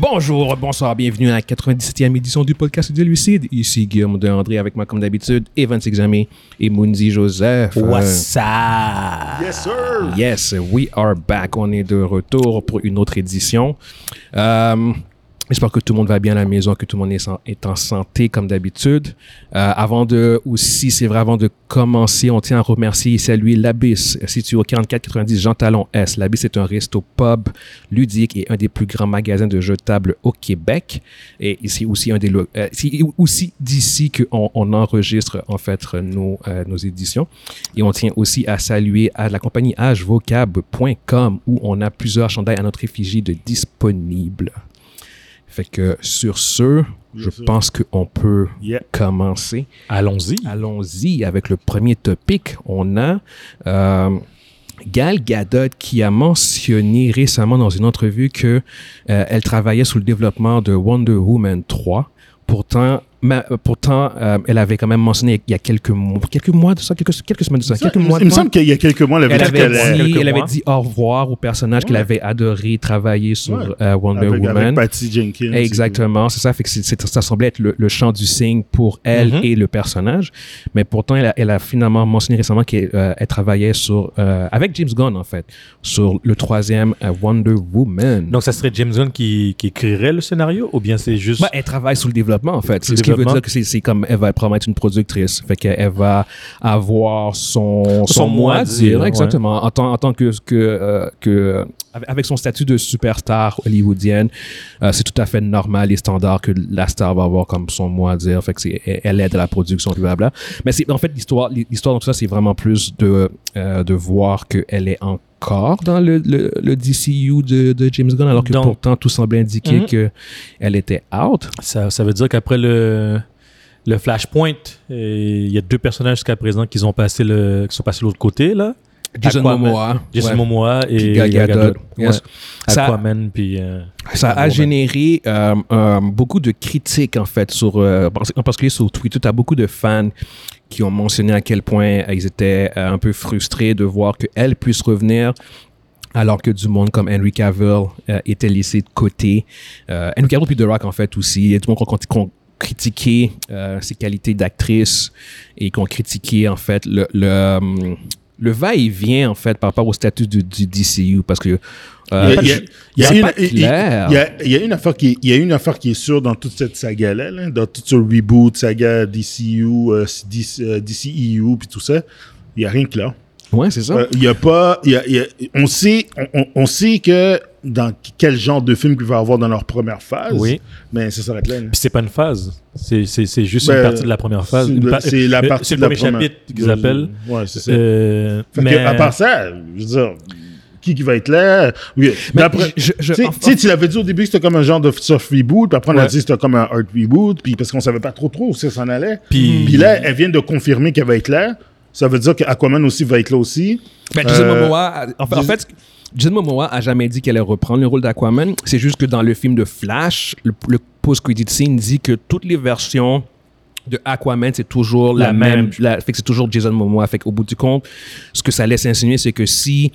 Bonjour, bonsoir, bienvenue à la 97e édition du podcast de Lucide. Ici Guillaume de André avec moi comme d'habitude, Evan Examé et Mundi Joseph. What's up? Yes, sir! Yes, we are back. On est de retour pour une autre édition. Euh, J'espère que tout le monde va bien à la maison, que tout le monde est, en- santé comme d'habitude. Euh, avant de, aussi, c'est vrai, avant de commencer, on tient à remercier et saluer l'Abyss, situé au 4490 Jean Talon S. L'Abyss est un resto pub ludique et un des plus grands magasins de jeux table au Québec. Et c'est aussi un des, euh, c'est aussi d'ici qu'on on enregistre, en fait, nos, euh, nos éditions. Et on tient aussi à saluer à la compagnie hvocab.com où on a plusieurs chandails à notre effigie de disponibles. Fait que sur ce, je pense qu'on peut Yeah. commencer. Allons-y. Allons-y avec le premier topic. On a euh, Gal Gadot qui a mentionné récemment dans une entrevue que euh, elle travaillait sur le développement de Wonder Woman 3. Pourtant, ma- euh, pourtant euh, elle avait quand même mentionné il y a quelques mois, quelques mois de ça, quelques, quelques semaines de ça, quelques mois il me semble qu'il y a quelques mois, elle avait elle dit avait, qu'elle dit, elle avait dit au revoir au personnage qu'elle avait adoré travailler sur Ouais. euh, Wonder avec, Woman. avec Patty Jenkins. Exactement, c'est ça. Fait que ça semblait être le, le chant du signe pour elle Mhm. et le personnage. Mais pourtant, elle a, elle a finalement mentionné récemment qu'elle euh, travaillait sur, euh, avec James Gunn, en fait, sur le troisième euh, Wonder Woman. Donc, ça serait James Gunn qui, qui écrirait le scénario ou bien c'est juste. Bah, elle travaille sur le développement, en fait. Qui veut dire que c'est comme elle va probablement être une productrice. Fait qu'elle va avoir son, son, Son mot mot à à dire. dire, ouais. exactement. En tant, en tant que, que, euh, que euh, avec- son statut de superstar hollywoodienne, euh, c'est tout à fait normal et standard que la star va avoir comme son mot à dire. Fait que c'est, elle- aide à la production, blablabla. Mais c'est, en fait, l'histoire, l'histoire dans tout ça, c'est vraiment plus de, euh, de voir qu'elle est encore dans le, le, le DCU de, de James Gunn, alors que Donc- pourtant tout semblait indiquer Mhm. que elle était out. Ça, ça veut dire qu'après le, le Flashpoint, il y a deux personnages jusqu'à présent qui, ont passé le, qui sont passés de l'autre côté, là. Jason Aquaman. Momoa. Jason ouais. Momoa et Puis. Ouais. Ouais. Ça- Aquaman, puis. euh, Ça a Aquaman. généré euh, euh, beaucoup de critiques, en fait, sur, euh, en particulier sur Twitter. Tu as beaucoup de fans qui ont mentionné à quel point euh, ils étaient euh, un peu frustrés de voir qu'elle puisse revenir alors que du monde comme Henry Cavill euh, était laissé de côté. Euh, Henry Cavill puis The Rock, en fait, aussi. Il y a du monde qui ont- qui ont critiqué euh, ses qualités d'actrice et qui ont critiqué, en fait, le... le hum, le va-et-vient, en fait, par rapport au statut du, du DCU, parce que... euh, Il y a- il y a- il y a c'est une- il- y a- y affaire qui est- il y a une affaire qui est sûre dans toute cette saga-là, là, dans tout ce reboot, saga DCU, euh, DC, euh, DCEU, puis tout ça. Il n'y a rien que là. Ouais, c'est ça. Euh, Il y a pas. il y a- y on, sait, on sait que dans quel genre de film qu'il va y avoir dans leur première phase. Oui. Mais ça s'arrête là. Puis c'est pas une phase. C'est, c'est, c'est juste Ben, une partie de la première phase. c'est la le- partie C'est de le la premier première- chapitre qu'ils appellent. Ouais, c'est ça. Euh, mais que, à part ça, je veux dire, qui, qui va être là? Oui. Mais après, je- je- tu sais- tu l'avais dit au début que c'était comme un genre de soft reboot, puis après on a Ouais. dit que c'était comme un hard reboot, puis parce qu'on savait pas trop trop où ça s'en allait. Puis- Puis là, elle vient de confirmer qu'elle va être là. Ça veut dire qu'Aquaman aussi va être là aussi. Ben, Jason Euh, Momoa, en fait, en fait, Jason Momoa a jamais dit qu'elle allait reprendre le rôle d'Aquaman. C'est juste que dans le film de Flash, le, le post-credit scene dit que toutes les versions de Aquaman, c'est toujours la, La même. même. la- fait que c'est toujours Jason Momoa. Fait qu'au bout du compte, ce que ça laisse insinuer, c'est que si,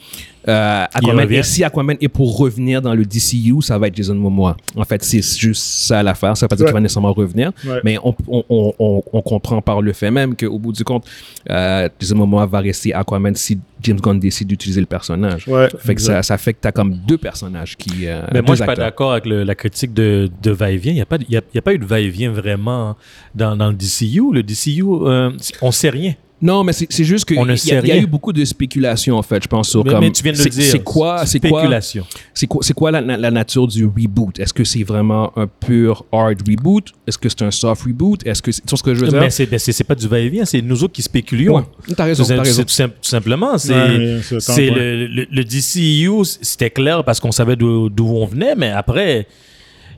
euh, Aquaman, est, si Aquaman est pour revenir dans le DCU, ça va être Jason Momoa. En fait, c'est juste ça l'affaire. Ça veut pas dire Ouais. qu'il va nécessairement revenir. Ouais. Mais on, on, on, on, on comprend par le fait même qu'au bout du compte, euh, Jason Momoa va rester Aquaman si James Gunn décide d'utiliser le personnage. Ouais, fait que ça, ça fait que tu as comme deux personnages qui. euh, Mais moi, je suis pas d'accord avec le- la critique de, de va-et-vient. Il n'y a, pas de- il y a, y a pas eu de va-et-vient vraiment dans, dans le DCU. Le DCU, euh, on sait rien. Non, mais c'est c'est juste qu'il y, y a eu beaucoup de spéculations, en fait, je pense, sur Mais, comme. mais tu viens de le c'est- dire. C'est quoi, c'est quoi, Spéculation. c'est quoi, c'est quoi la, la- la nature du reboot? Est-ce que c'est vraiment un pur hard reboot? Est-ce que c'est un soft reboot? Est-ce que c'est, vois ce que je veux dire? Mais c'est ben, c'est- pas du va-et-vient, c'est nous autres qui spéculions. Ouais, t'as raison, C'est- t'as c'est raison. tout, sim- tout simplement, c'est Ouais, c'est le, le, le DCU, c'était clair parce qu'on savait d'où d'où on venait, mais après,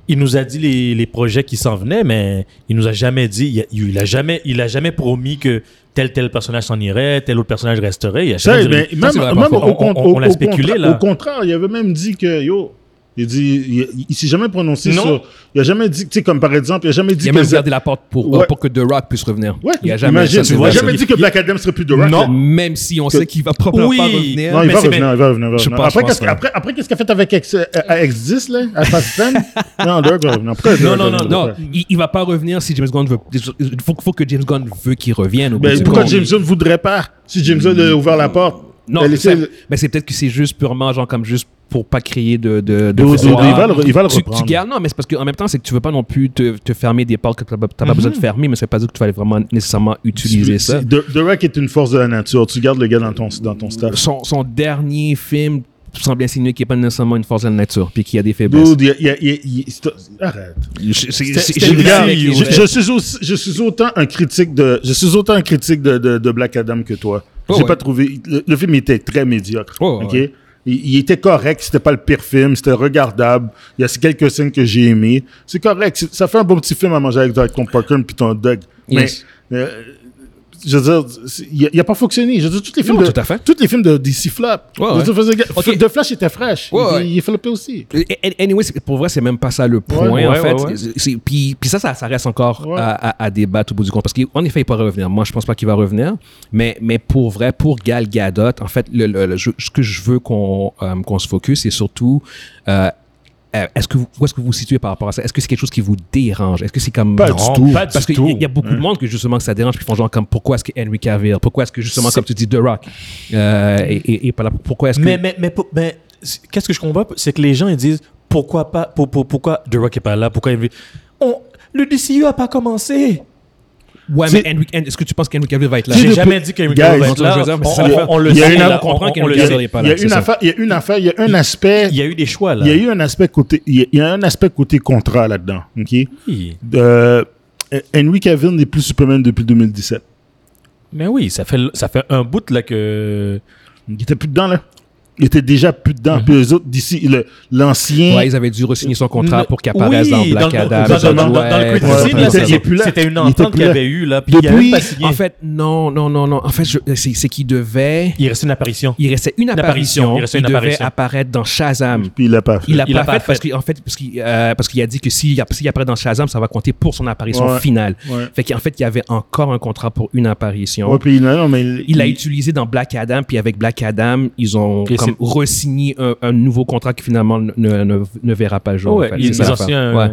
il nous a dit les, les projets qui s'en venaient, mais il nous a jamais dit, il a, il a jamais, il a jamais promis que tel tel personnage s'en irait, tel autre personnage resterait. Il a Ça, dit- mais même, même au, on- con- on- on au- l'a au spéculé, contra- là. au contraire, il avait même dit que, yo, Il dit, il, il s'est jamais prononcé Non. sur. Il a jamais dit, tu sais, comme par exemple, il a jamais dit Il a que. même gardé la porte pour, Ouais. pour que The Rock puisse revenir. Ouais, il a jamais, imagine, il a dit que Black Adam serait plus de Rock. Non. là. Même si on sait qu'il va probablement Oui. pas revenir. Non, il Mais va revenir, il va revenir, il va Je revenir. Après, qu'est-ce après, après, qu'est-ce qu'il a fait avec X, euh, à X10, là, à Fast 10? Non, The Rock va revenir. Après, The Non, non, non. Non, il, il va pas revenir si James Gunn veut. Il faut, faut que James Gunn veut qu'il revienne. bout Ben, pourquoi. James Gunn voudrait pas? Si James Gunn a ouvert la porte? Non, mais c'est peut-être que c'est juste purement genre comme juste pour pas créer de de, de De- il va le- il va le tu, reprendre. tu gardes non mais c'est parce qu'en même temps c'est que tu veux pas non plus te, te fermer des portes que t'as pas, t'as pas besoin de fermer mais ça veut pas dire que tu vas vraiment nécessairement utiliser ça. Rock est une force de la nature. Tu gardes le gars dans ton, dans ton staff. Son, son dernier film semble insinuer qu'il n'est pas nécessairement une force de la nature puis qu'il y a des faiblesses. Dude, y a- y a- y a- Arrête. Je- suis aussi, je suis autant un critique de, je suis autant un critique de, de, de Black Adam que toi. Oh, J'ai ouais. pas trouvé, le, le film était très médiocre. Oh, ok? ouais. Il, il était correct, c'était pas le pire film, c'était regardable. Il y a quelques scènes que j'ai aimées. C'est correct, ça fait un bon petit film à manger avec, avec ton popcorn puis ton dog. Yes. Mais, euh, je veux dire, il a, il a pas fonctionné. Je veux dire, tous les films Non, de, tout à fait. tous les films de DC flop. Ouais, Je veux dire, faisait- Ok. De Flash était fraîche. Ouais, il, est floppé aussi. Anyway, pour vrai, c'est même pas ça le point, en fait. Puis, ça, ça, ça reste encore à, à- à débattre au bout du compte. Parce qu'en effet, il peut revenir. Moi, je pense pas qu'il va revenir. Mais, mais pour vrai, pour Gal Gadot, en fait, le, le- le- je- ce que je veux qu'on euh, se focus, c'est surtout... euh, est-ce que vous, où est-ce que vous vous situez par rapport à ça? Est-ce que c'est quelque chose qui vous dérange? Est-ce que c'est comme... Pas Non. du tout. pas Parce qu'il y, a- il y a beaucoup de monde que justement que ça dérange, puis ils font genre comme pourquoi est-ce que Henry Cavill, pourquoi est-ce que justement comme tu dis The Rock, euh, et, et, et pas là, pourquoi est-ce que Mais, mais, mais, mais qu'est-ce que je comprends, c'est que les gens ils disent pourquoi pas, pour, pour- pourquoi The Rock est pas là, pourquoi il on, le DCU a pas commencé. Ouais mais Henry- est-ce que tu penses qu'Henry Cavill va être là? J'ai jamais dit qu'Henry Cavill va être là. On, c'est ça on- l'affaire. on le sait, là, on comprend qu'Henry le Cavill sait. est pas Il y là, a une affaire, il y a une affaire, il y a un aspect, Il y a eu des choix là. il y a eu un aspect côté, il y a, il y a un aspect côté contrat là-dedans, ok? Oui. Euh, Henry Cavill n'est plus Superman depuis 2017. Mais oui, ça fait, ça fait un bout là que. Il était plus dedans là. Il était déjà plus dedans. Puis les autres d'ici, le- l'ancien. Ouais, ils avaient dû re-signer son contrat pour qu'il apparaisse oui, dans Black dans, Adam. Dans, dans- dans- Ouais, le c'était- Il est plus là. c'était une Il était entente plus qu'il avait eu là. Puis il a Depuis- signé. En fait, non, non, non, non. En fait, c'est qu'il devait. il restait une apparition. Il restait une apparition, il restait Il devait apparition. apparaître dans Shazam. Puis il l'a pas fait. Il l'a Il pas, l'a pas fait parce qu'en fait, parce qu'il euh, parce qu'il a dit que s'il s'il apparaît dans Shazam, ça va compter pour son apparition Ouais. finale. Ouais. Fait qu'en fait, il y avait encore un contrat pour une apparition. Ouais, puis non, mais il l'a utilisé dans Black Adam, puis avec Black Adam, ils ont comme re-signé un, un nouveau contrat qui finalement ne, ne, ne verra pas le jour. en ouais, fait. ils, C'est ça ils ont l'affaire. signé un, Ouais.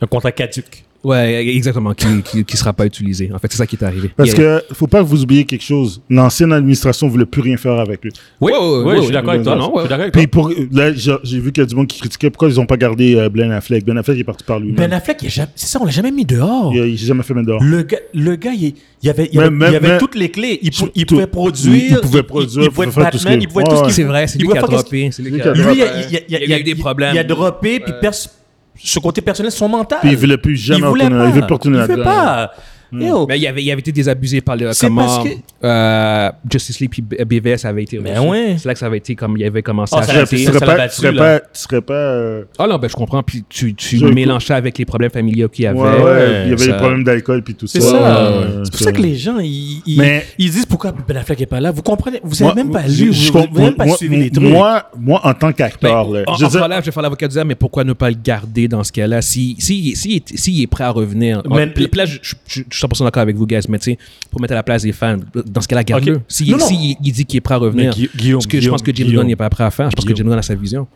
un contrat caduque. Ouais, exactement, qui, qui, qui sera pas utilisé. En fait, c'est ça qui est arrivé. Parce Il y a- que faut pas que vous oubliez quelque chose. L'ancienne administration voulait plus rien faire avec lui. Oui, oui, Oui, oui, je suis d'accord avec toi. non, Je suis d'accord avec toi. Puis pour là, j'ai vu qu'il y a du monde qui critiquait pourquoi ils ont pas gardé euh, Ben Affleck? Ben Affleck est parti par lui-même. Ben Affleck, il a jamais- c'est ça, on l'a jamais mis dehors. Il il s'est jamais fait mettre dehors. Le gars, le gars il, il avait, il avait, même- il avait même- toutes les clés. Il, pou- il pouvait produire. il pouvait produire, Il, il pouvait faire tout ce Batman. qu'il- Il pouvait tout ce qu'il C'est vrai, c'est il lui pouvait qui a droppé. Lui il y a, eu des problèmes. Il a droppé, puis pers- ce côté personnel, son mental. Puis il voulait plus jamais il voulait retourner- pas. il veut pas retourner là-dedans. Yo, Mais il avait, il avait été désabusé par le C'est comment parce que- euh, Justice League puis B- BVS avait été Mais reçu. ouais. C'est là que ça avait été comme il avait commencé Oh, à ça Tu serais, chanter. tu serais ça l'a pas, battu, tu serais là. pas, tu serais pas, euh, Ah non, ben je comprends. Puis tu, tu Je- mélanges ça avec les problèmes familiaux qu'il y avait. ouais, ouais, ouais, il y avait ça- des problèmes d'alcool puis tout ça. c'est ça. Ouais, c'est pour ça que les gens, ils, ils, Mais- ils disent pourquoi Ben Affleck est pas là. Vous comprenez Vous Moi- avez même pas je- lu, je vous comp- n'avez même pas moi- suivi moi- les trucs. Moi, moi, en tant Ben, qu'acteur, là, en, je en veux dire- là, je vais faire l'avocat du diable, mais pourquoi ne pas le garder dans ce cas-là si, si, si, si, s'il est prêt à revenir Mais- Puis là, je, je, je, je suis 100% d'accord avec vous, guys, mais tu sais, pour mettre à la place des fans, dans ce cas-là, garde-le. Ok. Si, Non, non. si il, il dit qu'il est prêt à revenir, Guillaume, ce que je pense que James Guillaume, Gunn n'est pas prêt à faire, je pense que. James Gunn a sa vision.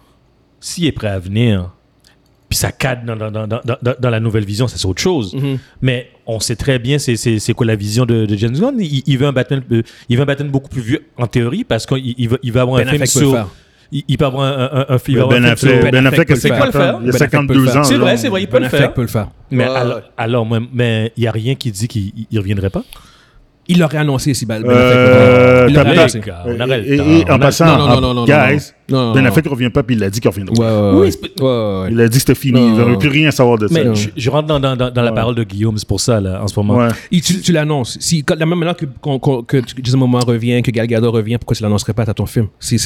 s'il est prêt à venir, puis ça cadre dans, dans, dans, dans, dans- dans la nouvelle vision, ça c'est autre chose. Mhm. Mais on sait très bien c'est, quoi la vision de, de James Gunn. Il, il veut un Batman, euh, il veut un Batman beaucoup plus vieux en théorie parce qu'il il va, il va avoir Ben un film sur. Il, il peut avoir un, un, un, il va avoir Ben un film Affleck, Ben Affleck, peut a le faire. 50 Il peut le faire. ans. Il a Ben Affleck peut le 52 faire. ans. C'est vrai, c'est vrai, il peut Ben le Affleck faire. peut le faire. Mais Ouais, alors, alors, mais- il n'y a rien qui dit qu'il ne reviendrait pas? Il l'aurait annoncé si Ben Ben Euh, Affleck t'as- l'aurait annoncé. Et- en passant, non, non, non, non, guys, non, Ben. Affleck revient pas puis il a dit qu'il reviendra. Ouais, ouais, Oui, ouais. c'est- Ouais, ouais, ouais. Il a dit que c'était fini. Non. Il n'avait plus rien savoir de ça. Mais je, je rentre dans, dans, dans, la parole de Guillaume, c'est pour ça, là, en ce moment. Et tu, tu l'annonces. Si, la même manière que, qu'on- que Jason Momoa revient, que Gal Gadot revient, pourquoi tu l'annoncerais pas à ton film? C'est,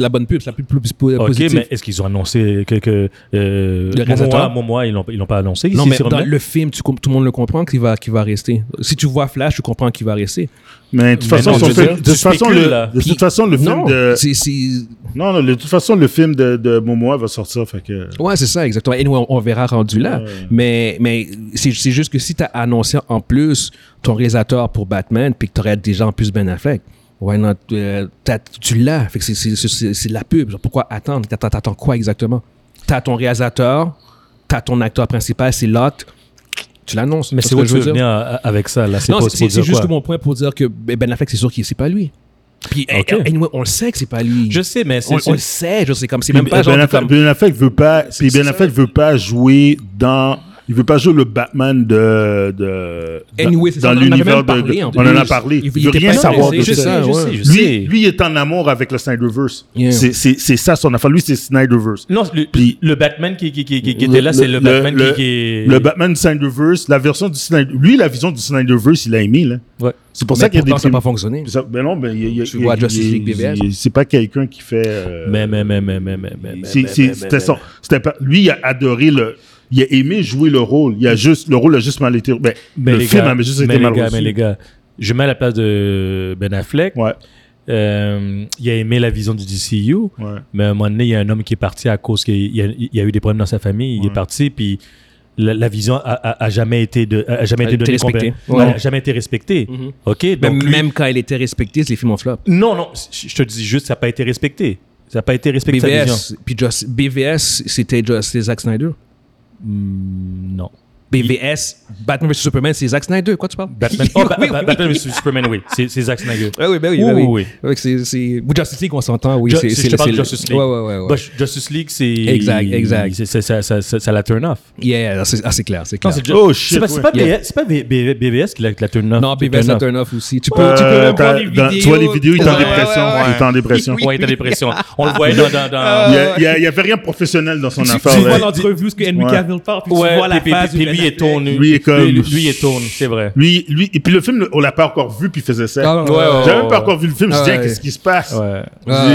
la bonne pub, c'est la pub plus, plus Ok, positive. mais est-ce qu'ils ont annoncé que, que euh? Momoa, Momoa, ils ils l'ont pas annoncé Non, mais dans le film, tu, tout le monde le comprend qu'il va, qu'il va rester. Si tu vois Flash, tu comprends qu'il va rester. Mais de toute façon, non, film- dire, de tu toute façon, spécules, le- là. de Puis- toute façon, le film non, de. Non, Non, non, de toute façon, le film de, de Momoa va sortir, fait que... Ouais, c'est ça, exactement. Et nous, on, on verra rendu là. Ouais. Mais, mais c'est juste que si tu as annoncé en plus ton réalisateur pour Batman, puis que tu aurais déjà en plus Ben Affleck, why not, euh, t'as- tu l'as. Fait que c'est- de la pub. Genre, pourquoi attendre? T'attends t'attends quoi exactement? T'as ton réalisateur, t'as ton acteur principal, c'est Lot, tu l'annonces. Mais C'est c'est ce où que tu je veux venir à- à- avec ça, là? C'est Non, c'est juste mon point pour dire que Ben Affleck, c'est sûr que c'est pas lui. Puis, Ok. eh, anyway, on le sait que c'est pas lui. Je sais, mais c'est... on, on le sait, je sais comme c'est même pas genre ben, de Affleck, comme Ben Affleck veut pas, puis Ben. Affleck veut pas jouer dans, il veut pas jouer le Batman de, de, Anyway, dans l'univers de, de- on en a parlé. Il- Il, veut rien savoir de ça. ouais. lui, lui, est en amour avec le Snyderverse. Yeah. C'est, c'est, c'est ça son affaire. Lui, c'est Snyderverse. Non, le, Puis- le Batman qui, qui, qui, qui, Le- était là, c'est le- le, Batman qui, est... Le Batman du Snyderverse, la version du Snyder, lui, la vision du Snyderverse, il a aimé, là. Ouais. C'est pour Mais ça qu'il y a des ça n'a pas fonctionné. Ça- Ben non, ben, y a- il y a- Tu y a- vois Justice League BVS? C'est pas quelqu'un qui fait. euh, Mais, mais, mais, mais, mais, mais, mais, C'était son. Lui, il a adoré le. Il a aimé jouer le rôle. Il a juste le rôle a juste mal été. Ben, Mais le les film gars, a juste mais été les mal gars, reçu. mais les gars, je mets à la place de Ben Affleck. Ouais, Euh, il a aimé la vision du DCU, ouais. mais à un moment donné, il y a un homme qui est parti à cause qu'il y a, il y a eu des problèmes dans sa famille. Il Ouais. est parti, puis la, la vision a, a- a jamais été de, a jamais été respectée. Ouais. A jamais été respectée. Mhm. Ok, Même, lui- même quand il était respecté, les films ont flop. non, non, je te dis juste, ça n'a pas été respecté. Ça n'a pas été respecté sa vision. BVS, puis Just- BVS, c'était just- c'était Zack Snyder. Hmm, non. BVS, Batman vs Superman, c'est Zack Snyder. Quoi tu parles? Batman, oh, Ba- Oui, Ba- oui. Batman vs Superman, oui, c'est Zack Snyder. Ah oui, ben oui, Oui, ben oui. oui, oui. Ouais, c'est, Justice League, on s'entend, oui. C'est, si c'est, je parle de Justice League. Ouais, ouais, ouais. ouais. Bah, Justice League, c'est. Exact, exact. c'est- Ça, ça, ça, ça la turn off. Yeah, c'est, ah, c'est clair, c'est Non, clair. c'est Oh, c'est shit, pas, c'est ouais. pas, Yeah. Pas BVS qui la, la turn off. Non, BVS, off. turn off aussi. Tu peux, Euh, tu peux même voir t'as- les dans- vidéos. tu vois les vidéos, il est en dépression. Il est en dépression. Ouais, il était en dépression. On le voyait dans. Il y a- il y a- il y avait rien de professionnel dans son affaire. tu vois l'entrevue, ce que Henry. Cavill parle, puis tu vois la puis- puis lui est tourné. Lui est comme- Lui, lui est tourné, c'est vrai. Lui, lui, et puis le film, on l'a pas encore vu, puis il faisait ça. Ah, ouais, ouais. J'avais même pas encore vu le film. Je me Ah, disais, qu'est-ce qui se passe? Ouais.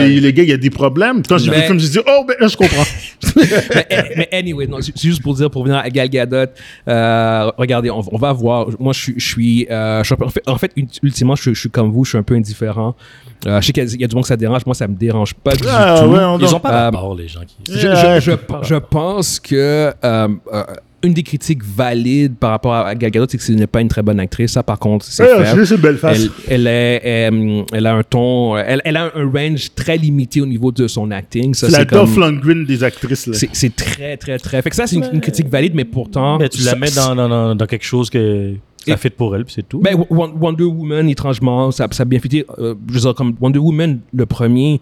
dis, Les gars, il y a des problèmes. Quand j'ai vu le film, je dis, oh, ben je comprends. mais, eh, mais anyway, non, c'est juste pour dire, pour venir à Gal Gadot, euh, regardez, on, on va voir. Moi, je suis, je suis, euh, je suis un peu- en fait, en fait, ultimement, je, suis- je suis comme vous, je suis un peu indifférent. Euh, je sais qu'il y a- il y a du monde que ça dérange. Moi, ça me dérange pas du Ah, tout. ouais, on Ils ont pas Euh, rapport, les gens qui. Je, je, je, je pense que euh, euh, une des critiques valides par rapport à Gal Gadot, c'est que ce n'est pas une très bonne actrice. Ça, par contre, c'est Ouais, une belle face. Elle, elle, est, euh, elle a un ton, elle, elle a un range très limité au niveau de son acting. C'est la Dolph Lundgren des actrices. Là. c'est très, très, très. Fait que ça, c'est une, une critique valide, mais pourtant. Mais tu la mets dans, dans, dans, dans quelque chose que ça Et- fit pour elle, puis c'est tout. Ben, Won- Wonder Woman, étrangement, ça, ça a bien fité. Euh, je veux dire, comme Wonder Woman, le premier,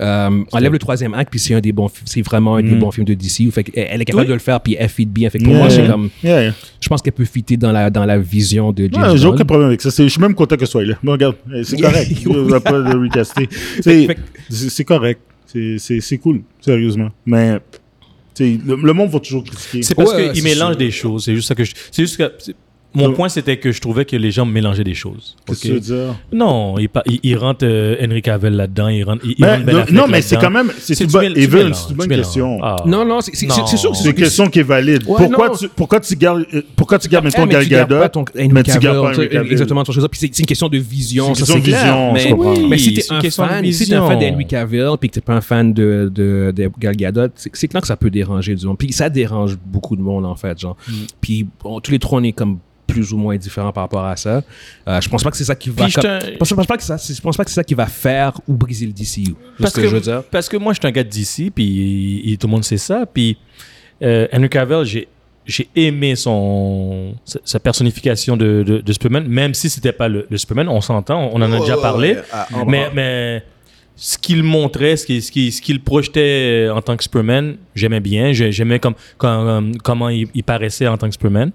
euh, enlève le troisième acte, puis c'est un des bons, c'est vraiment un des Mm. bons films de DC. Fait elle est capable Oui. de le faire, puis elle fit bien. Fait que pour Yeah. moi, c'est comme, Yeah, yeah. je pense qu'elle peut fitter dans la, dans la vision de James Ouais, J'ai aucun problème avec ça. Je suis même content que ce soit là. Bon, regarde, eh, c'est correct. On va pas le recaster. C'est Fait correct. C'est- cool, sérieusement. Mais le, le monde va toujours critiquer. C'est parce Ouais, qu'ils mélangent sûr. des choses. C'est juste ça que je. C'est juste que. Mon Ouais. point, c'était que je trouvais que les gens mélangeaient des choses. Qu'est-ce que tu veux dire? Non, il, pa- il, il rentre euh, Henry Cavill là-dedans, il rentre, il, il Mais, rentre Ben non, mais c'est quand même. C'est une bonne, question. Ah. Non, non, c'est sûr que C'est une question qui est valide. Ouais, pourquoi, tu, pourquoi tu gardes, euh, pourquoi tu gardes, mettons, Eh, mais Gal tu gardes Gadot, pas ton Henry mais tu gardes pas Henry Cavill. Exactement, ton chose. Puis c'est une question de vision, C'est une ça question c'est de clair. vision, mais, si t'es un fan, si t'es un fan d'Henry Cavill, puis que t'es pas un fan de, Gal Gadot, c'est clair que ça peut déranger du monde. Puis ça dérange beaucoup de monde en fait, genre. Mm. Puis tous les trois on est comme plus ou moins différents par rapport à ça. Euh, je pense pas que c'est ça qui va. Puis je comme- te- je pense, je pense pas que ça, c'est- je pense pas que c'est ça qui va faire ou briser le DCU. Parce ce que, que, je veux dire? parce que moi, je suis un gars d'ici, puis il- tout le monde sait ça. Puis euh, Henry Cavill, j'ai j'ai aimé son sa, sa personnification de, de, de Superman, même si c'était pas le, le Superman. On s'entend, on en a déjà parlé. mais, mais ce qu'il montrait, ce qu'il ce qu'il- ce qu'il projetait en tant que Superman, j'aimais bien. J'ai- J'aimais comme, comme- comment il, il paraissait en tant que Superman.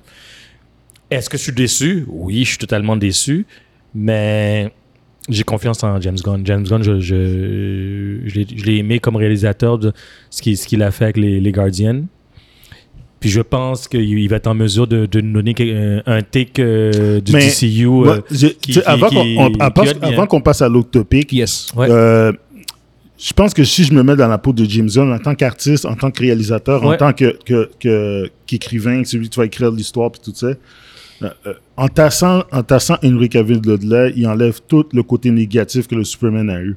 Est-ce que je suis déçu? Oui, je suis totalement déçu. Mais j'ai confiance en James Gunn. James Gunn, je, je, je l'ai- je l'ai aimé comme réalisateur de ce qu'il ce a fait avec les, les Guardians. Puis je pense qu'il il va être en mesure de, de nous donner que- un, take euh, du Mais DCU. Moi, euh, qui- qui- avant qu'on passe à l'autre topic, Yes. Ouais. euh, je pense que si je me mets dans la peau de James Gunn en tant qu'artiste, en tant que réalisateur, en tant que que- que- qu'écrivain, celui qui va écrire l'histoire puis tout ça, euh, euh, en tassant en tassant Henry Cavill de là, il enlève tout le côté négatif que le Superman a eu.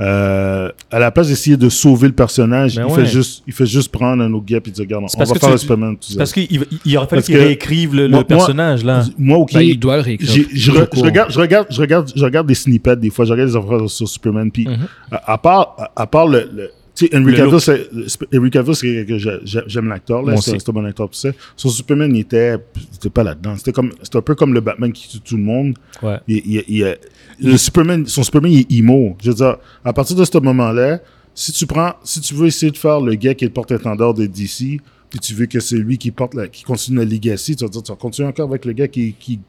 Euh, à la place d'essayer de sauver le personnage, Ben il, ouais. fait juste, il fait juste prendre un autre gars et dire Regarde, C'est on parce va que faire tu- le Superman. Tout. Parce qu'il il- il aurait fallu qu'il réécrive le, le moi- moi- personnage, là. Moi, ok. Ben, il doit le réécrire. Je, re- je regarde, je, regarde, je, regarde, je regarde des snippets des fois, je regarde des affaires sur Superman. Puis, Mhm. à, à part, à, à part le. le tu sais, Henry Cavill, c'est- le- Henry Cavill, c'est quelqu'un que j'ai- j'ai- j'aime l'acteur, là. C'est un bon acteur, ça. Sur Superman, il était, c'était pas là-dedans. C'était comme, c'était un peu comme le Batman qui tue tout le monde. Ouais. Il, il- il- le Superman, son Superman, il est emo. Je veux dire, à partir de ce moment-là, si tu prends, si tu veux essayer de faire le gars qui est le porte-étendard de DC, puis tu veux que c'est lui qui porte la, qui continue la legacy, tu vas dire, tu vas continuer encore avec le gars qui, qui,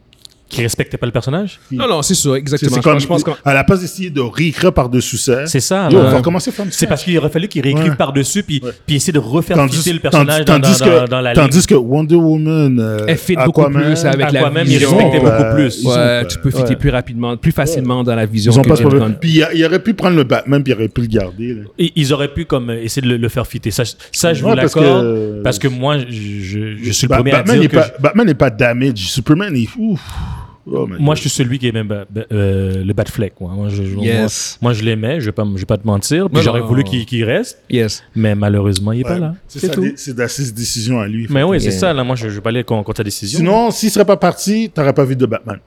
Qui respectait pas le personnage? Non, non, c'est ça, exactement. c'est comme, je pense qu'on- à la place d'essayer de réécrire par-dessus ça, C'est ça. yo, on va recommencer à faire C'est parce qu'il aurait fallu qu'il réécrive Ouais. par-dessus puis, Ouais. puis essayer de refaire Tandis, fitter le personnage tandis- dans, tandis dans- que, dans- dans la ligne. tandis que Wonder Woman, euh, Elle fit beaucoup plus avec la Aquaman, il vision. respectait euh, beaucoup plus. ils ont, Ouais, euh, tu peux fitter ouais. plus rapidement, plus facilement dans la vision Ils ont que pas. Puis il, il aurait pu prendre le Batman, puis il aurait pu le garder. ils auraient pu comme euh, essayer de le, le faire fitter. Ça, ça je vous l'accorde. que- Parce que moi, je, suis le premier Batman à dire Batman n'est pas damage. Superman est ouf. Oh, moi, God. je suis celui qui aimait ba- ba- euh, le Batfleck. Moi, moi, je, Yes. moi, moi, je l'aimais. Je vais pas, m- je vais pas te mentir. Puis j'aurais voulu qu'il reste, Yes. mais malheureusement, il est Ouais, pas là. C'est C'est sa tout. c'est décisions à lui. Mais oui, c'est ça. Là, moi, je, je vais pas aller contre sa décision. Sinon, s'il serait pas parti, t'aurais pas vu de Batman.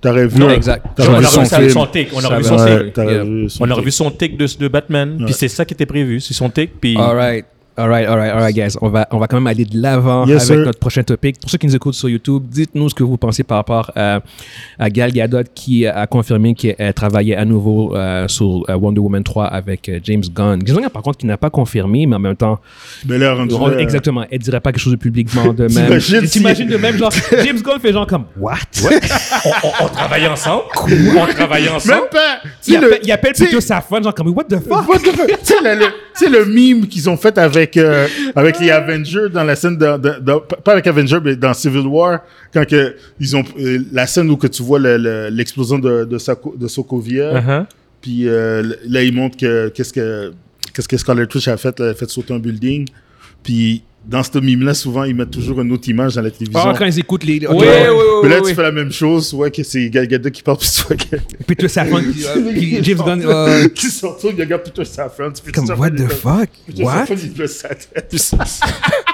T'aurais vu. Non, exact. Vu aurait son vu sa- film. son take. On aurait vu son take. t'aurais Yeah. vu son On aurait vu son take de, de Batman. Ouais. Puis c'est ça qui était prévu. C'est son take. Puis All right. All right, all right, all right, guys. On va, on va quand même aller de l'avant Yes, avec sir. notre prochain topic. Pour ceux qui nous écoutent sur YouTube, dites-nous ce que vous pensez par rapport à, à Gal Gadot qui a confirmé qu'elle travaillait à nouveau euh, sur euh, Wonder Woman 3 avec euh, James Gunn. James Gunn, par contre, qui n'a pas confirmé, mais en même temps, Mais là, on- exactement, elle dirait pas quelque chose de publiquement de même. T'imagines de même, genre, James Gunn fait genre comme, what? on, on- on travaillait ensemble? on travaillait Même ensemble? pas. Tu Il le- appelle, il appelle plutôt sa fun, genre comme, what the fuck? What the fuck? Tu sais, le, le- tu sais, le meme qu'ils ont fait avec, euh, avec les Avengers dans la scène de, de- de- pas avec Avengers, mais dans Civil War, quand que, ils ont, euh, la scène où que tu vois le- le- l'explosion de, de, Soko- de Sokovia, Uh-huh. puis euh, là, ils montrent que, qu'est-ce que, qu'est-ce que Scarlet Witch a fait, là, elle a fait sauter un building, puis dans ce meme-là, souvent, ils mettent toujours une autre image dans la télévision. Ah, quand ils écoutent les. Ouais, ok, ouais, Mais là, ouais, tu fais la même chose, tu vois que c'est Gal Gadot qui parle, puis que... Puis tout sa fun, puis, euh, puis James Gunn, euh, qui se retourne, il regarde plutôt sa femme, tu peux comme, what the fuck? What? Il baisse sa tête.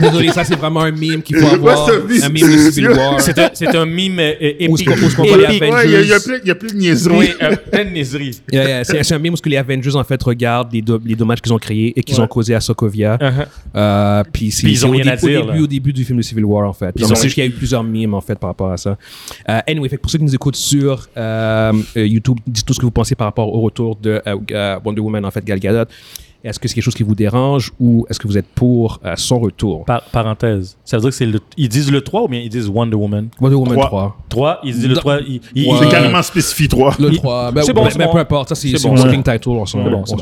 Désolé, ça c'est vraiment un meme qu'il faut avoir. c'est un meme de Civil War. C'est un, c'est un meme euh, épique. qu'on- où est-ce qu'on voit les. Avengers? Il y a- plein- y plein de niaiseries. Oui, euh, plein de niaiseries. Yeah, yeah, c'est c'est un meme où ce que les Avengers en fait regardent les, do- les dommages qu'ils ont créés et qu'ils Ouais. ont causés à Sokovia. Uh-huh. Euh, puis c'est ils ont au, rien à au dire, début, là. au début du film de Civil War en fait. Ils Donc, ont- c'est juste qu'il y a eu plusieurs memes en fait par rapport à ça. Euh, anyway, fait pour ceux qui nous écoutent sur euh, YouTube, dites tout ce que vous pensez par rapport au retour de Wonder Woman en fait Gal Gadot. Est-ce que c'est quelque chose qui vous dérange ou est-ce que vous êtes pour euh, son retour? Par- parenthèse. Ça veut dire que c'est le. Ils disent le 3 ou bien ils disent Wonder Woman? Wonder Woman Trois. 3. 3, ils disent le Dans- 3. Ils, ils- Ouais. C'est ils- carrément spécifié 3. Le Il- 3. Ben, c'est bon, c'est ben, bon. peu importe, ça c'est C'est c'est bon. mon Ouais. title, on s'en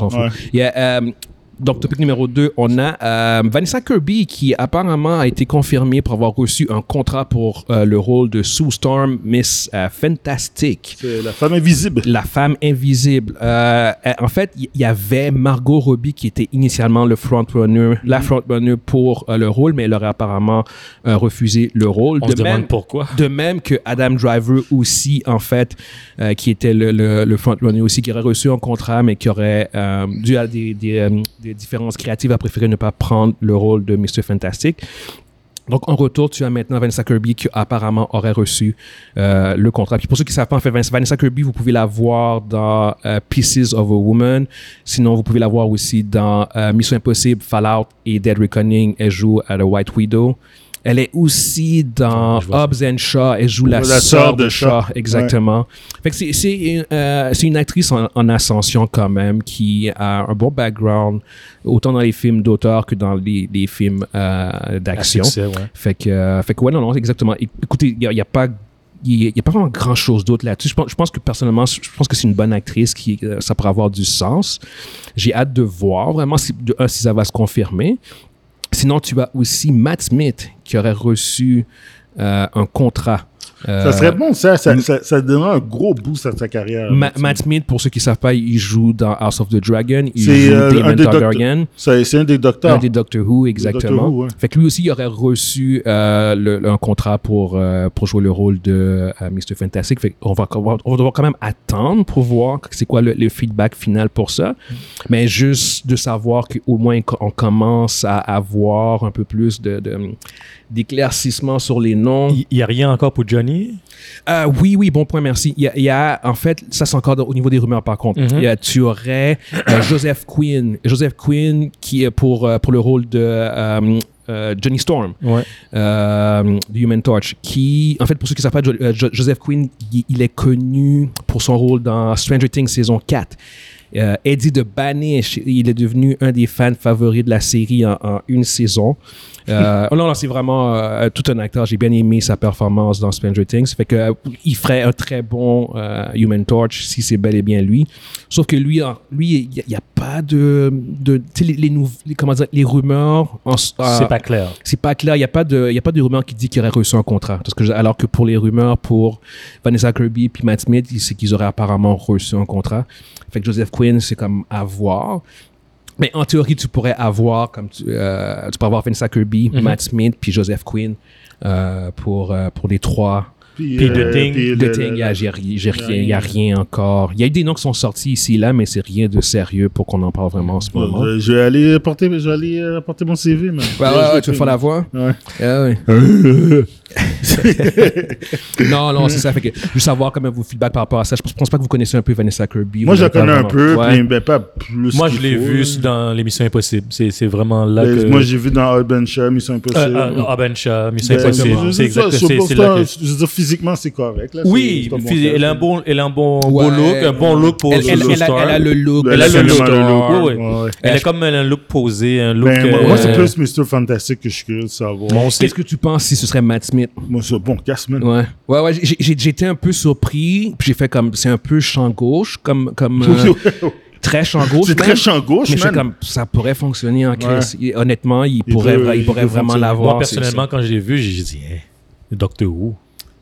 fout. Ouais. Il y a, euh, donc, topic numéro 2, on a euh, Vanessa Kirby qui apparemment a été confirmée pour avoir reçu un contrat pour euh, le rôle de Sue Storm, Miss euh, Fantastic. C'est la femme invisible. La femme invisible. Euh, en fait, il y, y avait Margot Robbie qui était initialement le frontrunner, la frontrunner pour euh, le rôle, mais elle aurait apparemment euh, refusé le rôle. On de se demande même, pourquoi. de même que Adam Driver aussi, en fait, euh, qui était le, le, le frontrunner aussi, qui aurait reçu un contrat, mais qui aurait, euh, dû à des, des, euh, des différences créatives, a préféré ne pas prendre le rôle de Mr. Fantastic. Donc, en retour, tu as maintenant Vanessa Kirby qui apparemment aurait reçu euh, le contrat. Puis pour ceux qui ne savent pas, en fait, Vanessa Kirby, vous pouvez la voir dans euh, Pieces of a Woman. Sinon, vous pouvez la voir aussi dans euh, Mission Impossible, Fallout et Dead Reckoning. Elle joue à The White Widow. Elle est aussi dans ça. Hobbs and Shaw. Elle joue la, La sœur de Shaw. Shaw. Exactement. Fait que c'est, une, euh, une actrice en, en ascension quand même qui a un bon background, autant dans les films d'auteur que dans les, les films euh, d'action. Ouais. Fait que, euh, fait que ouais, non, non, exactement. Écoutez, il n'y a, a pas. Il n'y a pas vraiment grand chose d'autre là-dessus. Je pense, je pense que personnellement, je pense que c'est une bonne actrice qui, euh, ça pourrait avoir du sens. J'ai hâte de voir vraiment si, de un, si ça va se confirmer. Sinon, tu as aussi Matt Smith qui aurait reçu euh, un contrat Ça serait bon, ça. Ça, ça, ça donnerait un gros boost à sa carrière. Ma- Matt Smith, pour ceux qui ne savent pas, il joue dans House of the Dragon. Il C'est joue euh, un Damon des docteurs. Targaryen. C'est un des Un docteurs. des Doctor Who, exactement. Doctor Who, ouais. Fait que lui aussi, il aurait reçu euh, le- un contrat pour, euh, pour jouer le rôle de euh, Mr. Fantastic. Fait qu'on va, on va, on va devoir quand même attendre pour voir c'est quoi le, le feedback final pour ça. Mais juste de savoir qu'au moins on commence à avoir un peu plus de, de- d'éclaircissement sur les noms. Il n'y a rien encore pour Johnny? Euh, oui, oui, bon point, merci. Il y a, il y a- en fait, ça c'est encore au niveau des rumeurs par contre. Mhm. Il y a- tu aurais euh, Joseph Quinn, Joseph Quinn qui est pour euh, pour le rôle de euh, euh, Johnny Storm, Ouais. euh, de Human Torch, qui, en fait, pour ceux qui ne savent pas, Jo- euh, Jo- Joseph Quinn, il, il est connu pour son rôle dans Stranger Things saison 4. Euh, Eddie de Banish, il est devenu un des fans favoris de la série en, en une saison. Euh, non, non, c'est vraiment euh, tout un acteur. J'ai bien aimé sa performance dans Stranger Things. Fait que euh, il ferait un très bon euh, Human Torch si c'est bel et bien lui. Sauf que lui, lui, il n'y a, pas de, de tu sais, les, les, les- comment dire, les rumeurs. euh, C'est pas clair. c'est pas clair. Il n'y a pas de, il y a pas de rumeur qui dit qu'il aurait reçu un contrat. Parce que, alors que pour les rumeurs pour Vanessa Kirby puis Matt Smith, c'est qu'ils auraient apparemment reçu un contrat. Fait que Joseph Quinn, c'est comme à voir. Mais en théorie, tu pourrais avoir, comme tu, euh, tu peux avoir Vanessa Kirby, Mhm. Matt Smith puis Joseph Quinn euh, pour, euh, pour les trois. Puis, Puis The Thing. puis De le- Thing, il y a- rien, il y a rien encore. Il y a eu des noms qui sont sortis ici et là, mais c'est rien de sérieux pour qu'on en parle vraiment en ce moment. Je, je vais aller porter, je vais aller euh, porter mon CV, man. Ouais, ouais, ouais, tu veux faire la voix? Ouais. Ah ouais. non, non, c'est ça. Fait que je veux savoir comment vos feedback par rapport à ça. Je pense pas que vous connaissez un peu Vanessa Kirby. Moi, Vous je la connais un peu, Ouais. mais ben, pas plus. Moi, je l'ai vu dans l'émission Impossible. C'est c'est vraiment là Ben, que. Moi, j'ai vu dans Urban Show, Mission Impossible. Euh, euh, Shah, Mission Ben, Impossible. C'est exact. ça, C'est c'est- c'est là que. Je veux dire, physiquement, c'est correct. Là, Oui, c'est- c'est un bon puis elle a un bon, elle a un bon, beau look, un bon look pour Elle, elle- Solo elle a, Star. elle a le look. Elle a le look. Star. Ouais, ouais. Ouais, ouais. Elle a comme un look posé, un look. Ben, moi, euh, moi, c'est ouais. plus Mr. Fantastic que je suis curieux de savoir. Bon, Qu'est-ce que tu penses si ce serait Matt Smith? Moi, c'est bon, casse, man. Ouais. Ouais, ouais, j'étais un peu surpris. Puis j'ai fait comme, c'est un peu champ gauche, comme, comme euh, très champ gauche. c'est même. très champ gauche, Mais man. comme, ça pourrait fonctionner en crise. Honnêtement, il, Il pourrait, peut- il pourrait vraiment fonctionner. l'avoir. Moi, personnellement, quand je l'ai vu, j'ai dit, eh, le Doctor Who.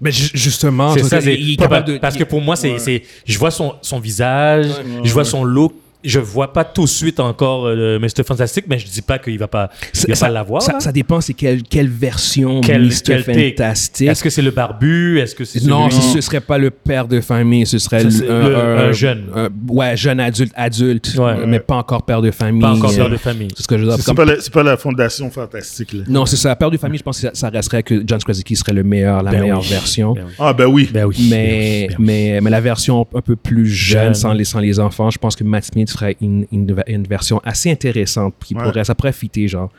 Mais ju- justement, C'est tu ça, vois, c'est il est pas- capable de- parce que pour moi, c'est, Ouais. c'est, je vois son, son visage, je vois son look. Je vois pas tout de suite encore euh, Mr. Fantastic, mais je dis pas qu'il va pas, il va ça, pas l'avoir. ça, là. ça dépend, c'est quelle, quelle version Quel- Mr. quel? Fantastic. Est-ce que c'est le barbu? Est-ce que c'est Non, celui- ce serait pas le père de famille, ce serait Ça, c'est le- un jeune. un- ouais, jeune adulte, adulte, Ouais. euh, mais pas encore père de famille. pas encore père euh, de famille C'est ce que je veux dire. C'est Comme- pas, la- c'est pas la fondation fantastique, là. Non, c'est ça. Père de famille, je pense que ça, ça resterait que John Krasinski serait le meilleur, la Ben meilleure oui. version. Ben oui. Ah, ben oui. Ben oui. Mais, Ben oui. mais, mais la version un peu plus jeune, Jeune. sans les, sans les enfants, je pense que Matt Smith ferait une, une, une version assez intéressante. Qui Ouais. pourrait, ça pourrait fitter, genre.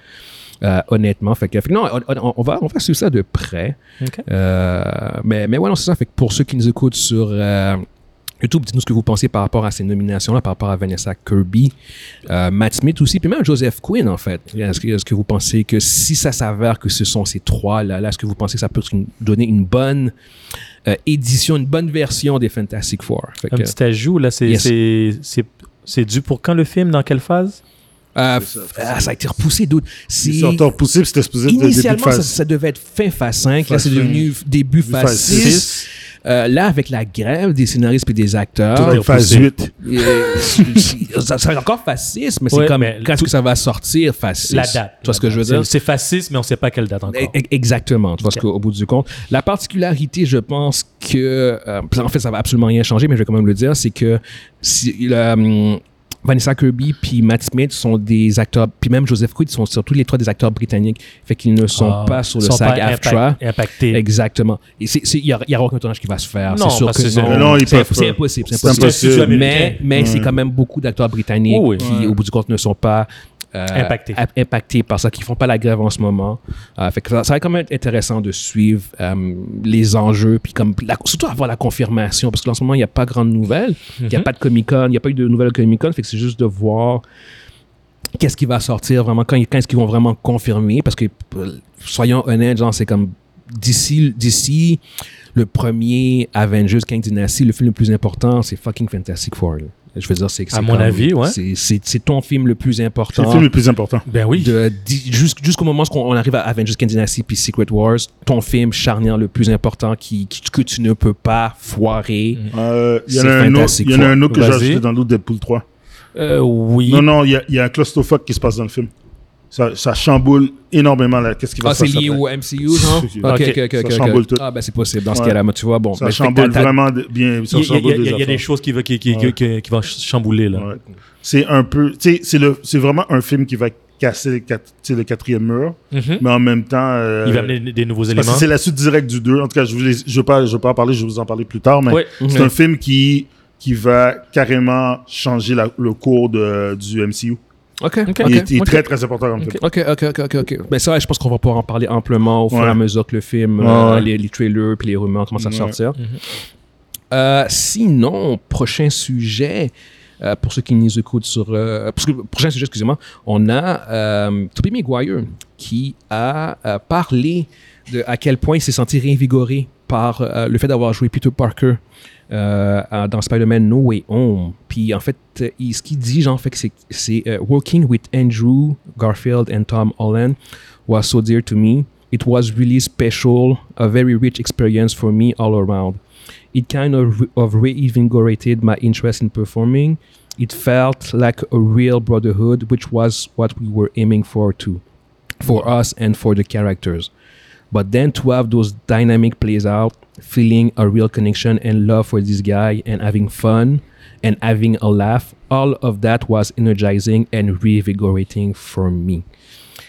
euh, honnêtement, fait que, fait que non, on, on- on va, on va suivre ça de près. Euh, mais, mais ouais, non, c'est ça. Fait que pour ceux qui nous écoutent sur euh, YouTube, dites-nous ce que vous pensez par rapport à ces nominations-là, par rapport à Vanessa Kirby, euh, Matt Smith aussi, puis même Joseph Quinn, en fait. Est-ce que, est-ce que vous pensez que si ça s'avère que ce sont ces trois-là, là, est-ce que vous pensez que ça peut une- donner une bonne euh, édition, une bonne version des Fantastic Four? Fait Un que, petit ajout, là, c'est, Yes. C'est, dû pour quand le film Dans quelle phase? Euh, C'est ça, ah, ça a été repoussé, d'autres. Ils c'était supposé début de Initialement, ça, phase. ça devait être fin phase 5. Là, Phase c'est devenu début phase phase 6. six. Euh, là, avec la grève des scénaristes et des acteurs, Tout phase repoussé. 8. euh, ça serait encore fasciste, mais c'est Ouais, comme quand est-ce que ça va sortir fasciste. La date. Tu vois ce que je veux C'est- dire? C'est fasciste, mais on sait pas quelle date encore. Exactement. Tu vois ce qu'au bout du compte. La particularité, je pense que, euh, en fait, ça va absolument rien changer, mais je vais quand même le dire, c'est que si, le, hum, Vanessa Kirby puis Matt Smith sont des acteurs, puis même Joseph Quinn sont surtout les trois des acteurs britanniques, fait qu'ils ne sont Ah, pas sur le impact- impactés. Exactement. Et il n'y aura aucun tournage qui va se faire. C'est sûr que c'est- non. Non, ils C'est peuvent c'est pas. impossible. C'est C'est impossible. impossible. Mais, mais c'est Ouais. quand même beaucoup d'acteurs britanniques oui. qui, au bout du compte, ne sont pas Impactés. ap- impactés par ça, qui font pas la grève en ce moment. Euh, fait que ça, ça va quand même être intéressant de suivre euh, les enjeux, puis comme la- surtout avoir la confirmation, parce qu'en ce moment, il n'y a pas grande nouvelle. Il n'y a Mhm. pas de Comic-Con, il n'y a pas eu de nouvelles Comic-Con, fait que c'est juste de voir qu'est-ce qui va sortir vraiment, quand, quand est-ce qu'ils vont vraiment confirmer, parce que, euh, soyons honnêtes, genre, c'est comme d'ici, d'ici le premier Avengers King Dynasty, le film le plus important, c'est fucking Fantastic Four. là. Je veux dire, c'est c'est À mon comme- avis, ouais. c'est- C'est c'est ton film le plus C'est important. le film le plus important. Ben oui. jusqu'au moment où on arrive à Avengers Kang Dynasty puis Secret Wars, ton film charnière le plus important qui, qui- que tu ne peux pas foirer. Euh, Il y en C'est a un autre, fantastique, il y en a un autre que j'ai ajouté dans l'autre Deadpool 3. Euh, oui. Non, non, il y a, y a un clusterfuck qui se passe dans le film. Ça, ça chamboule énormément là. Qu'est-ce qui va Ah, se c'est passer lié après. au MCU, genre? C'est- Ok, ok, ok. ok, Ça chamboule tout. Ah, ben c'est possible. Dans ce Ouais. cas-là, mais tu vois, bon. Ça chamboule t'as- t'as- vraiment de- bien. Ça Il y, a- des choses qui, qui, qui, Ouais. qui, qui vont ch- chambouler là. Ouais. C'est un peu, tu sais, c'est le, c'est vraiment un film qui va casser le, quatrième mur, Mhm. mais en même temps, euh, Il va amener des nouveaux parce éléments. que c'est la suite directe du 2. En tout cas, je je veux pas, je veux pas en parler, je vais vous en parler plus tard, mais Ouais. c'est un film qui, qui va carrément changer la- le cours de, du MCU. Ok, ok. il est, il est très, très important comme Ok. film. Ok, ok, ok, ok. Ben ça, je pense qu'on va pouvoir en parler amplement au fur et Ouais. à mesure que le film, Ouais, euh, les, les trailers puis les rumeurs commencent à Ouais. sortir. Mhm. Euh, sinon, prochain sujet, euh, pour ceux qui nous écoutent sur... Euh, parce que, prochain sujet, excusez-moi, on a euh, Tobey Maguire qui a euh, parlé de à quel point il s'est senti réinvigoré par euh, le fait d'avoir joué Peter Parker euh, dans Spider-Man No Way Home. Puis en fait, euh, il- ce qu'il dit, genre, fait que c'est- euh, Working with Andrew Garfield and Tom Holland was so dear to me. It was really special, a very rich experience for me all around. It kind of, of reinvigorated my interest in performing. It felt like a real brotherhood, which was what we were aiming for too, for us and for the characters. But then to have those dynamic plays out, feeling a real connection and love for this guy and having fun and having a laugh, all of that was energizing and reinvigorating for me.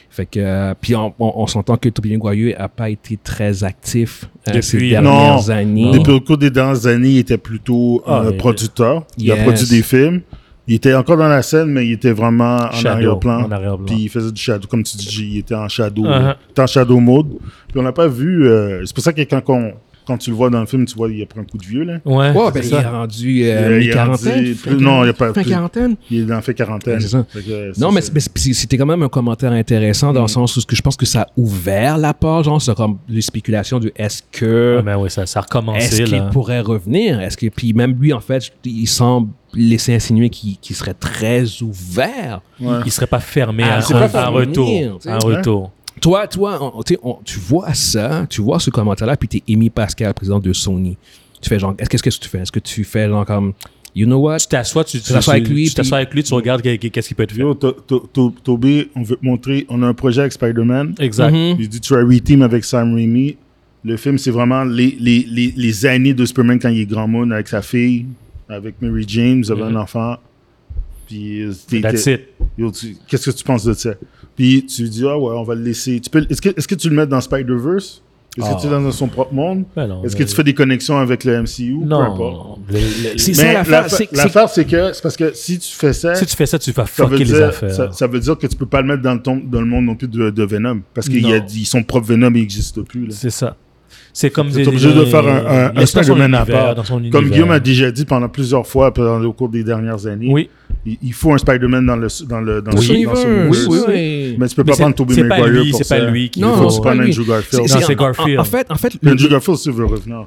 Fait que, euh, puis on, on, on s'entend que Tobey Maguire a pas été très actif euh, ces Depuis- dernières Non. années. Depuis au cours des dernières années, il était plutôt Ah, producteur. Il a produit des films. Il était encore dans la scène, mais il était vraiment en arrière-plan. en arrière-plan. Puis il faisait du shadow, comme tu dis, il était en shadow, il était en shadow mode. Puis on n'a pas vu. euh, c'est pour ça que quand, on- quand tu le vois dans le film, tu vois, il a pris un coup de vieux là. Ouais. Ouais, ben, c'est il ça. est rendu Il est- euh, il est quarantaine. rendu non, il a pas fin quarantaine. Il est dans fait quarantaine. C'est ça. Fait que, Non, mais, ça. c'était quand même un commentaire intéressant dans le Mm. sens où ce que je pense que ça a ouvert la porte, genre, sur comme les spéculations de est-ce que Ah, ben oui, ça, ça a recommencé est-ce qu'il pourrait revenir? Est-ce que puis même lui en fait, il semble laisser insinuer qu'il serait très ouvert. Ouais. Il serait pas fermé à, c'est un- pas à un retour. un retour. Toi, toi, on- tu sais, on- tu vois ça, tu vois ce commentaire-là, puis t'es Amy Pascal, président de Sony. Tu fais genre, est-ce que- qu'est-ce que tu fais? Est-ce que tu fais genre comme, you know what? Tu t'assois, tu, tu, t'assois avec lui, tu t'assois avec lui, tu regardes qu'est- qu'est-ce qu'il peut te faire. Yo, To- To- To- Toby, on veut te montrer, on a un projet avec Spider-Man. Exact. Mhm. Il dit, tu vas reteam avec Sam Raimi. Le film, c'est vraiment les, les, les, les années de Superman quand il est grand monde avec sa fille, avec Mary Jane, vous avez Mhm. un enfant. Puis, euh, That's it. qu'est-ce que tu penses de ça? Puis, tu dis, ah ouais, on va le laisser. Tu peux, est-ce, que, est-ce que tu le mets dans Spider-Verse? Est-ce Ah. que tu es dans son propre monde? Ben non, Est-ce que tu fais des connexions avec le MCU? Peu importe. Non. Le- le- C'est Mais ça l'affaire, l'affaire- c'est- que, c'est parce que si tu fais ça, Si tu fais ça, tu vas fucker les dire, affaires. ça, ça veut dire que tu peux pas le mettre dans le, ton- dans le monde non plus de, de Venom. Parce qu'il y a Non. dit, son propre Venom n'existe plus. Là. C'est ça. C'est comme des- obligé de des- faire un- un- son Spider-Man à part. dans son Comme. Guillaume a déjà dit pendant plusieurs fois pendant- au cours des dernières années, Oui. il, il faut un Spider-Man dans le dans le dans Oui, le- dans son oui, oui, oui. Mais tu peux Mais pas c'est- prendre Tobey c'est Maguire lui, pour c'est ça. pas lui qui Non, prennes pas. Andrew Garfield. C'est- Non, c'est- c'est en- en- Garfield. En, fait, en fait, le- Andrew Garfield aussi veut revenir.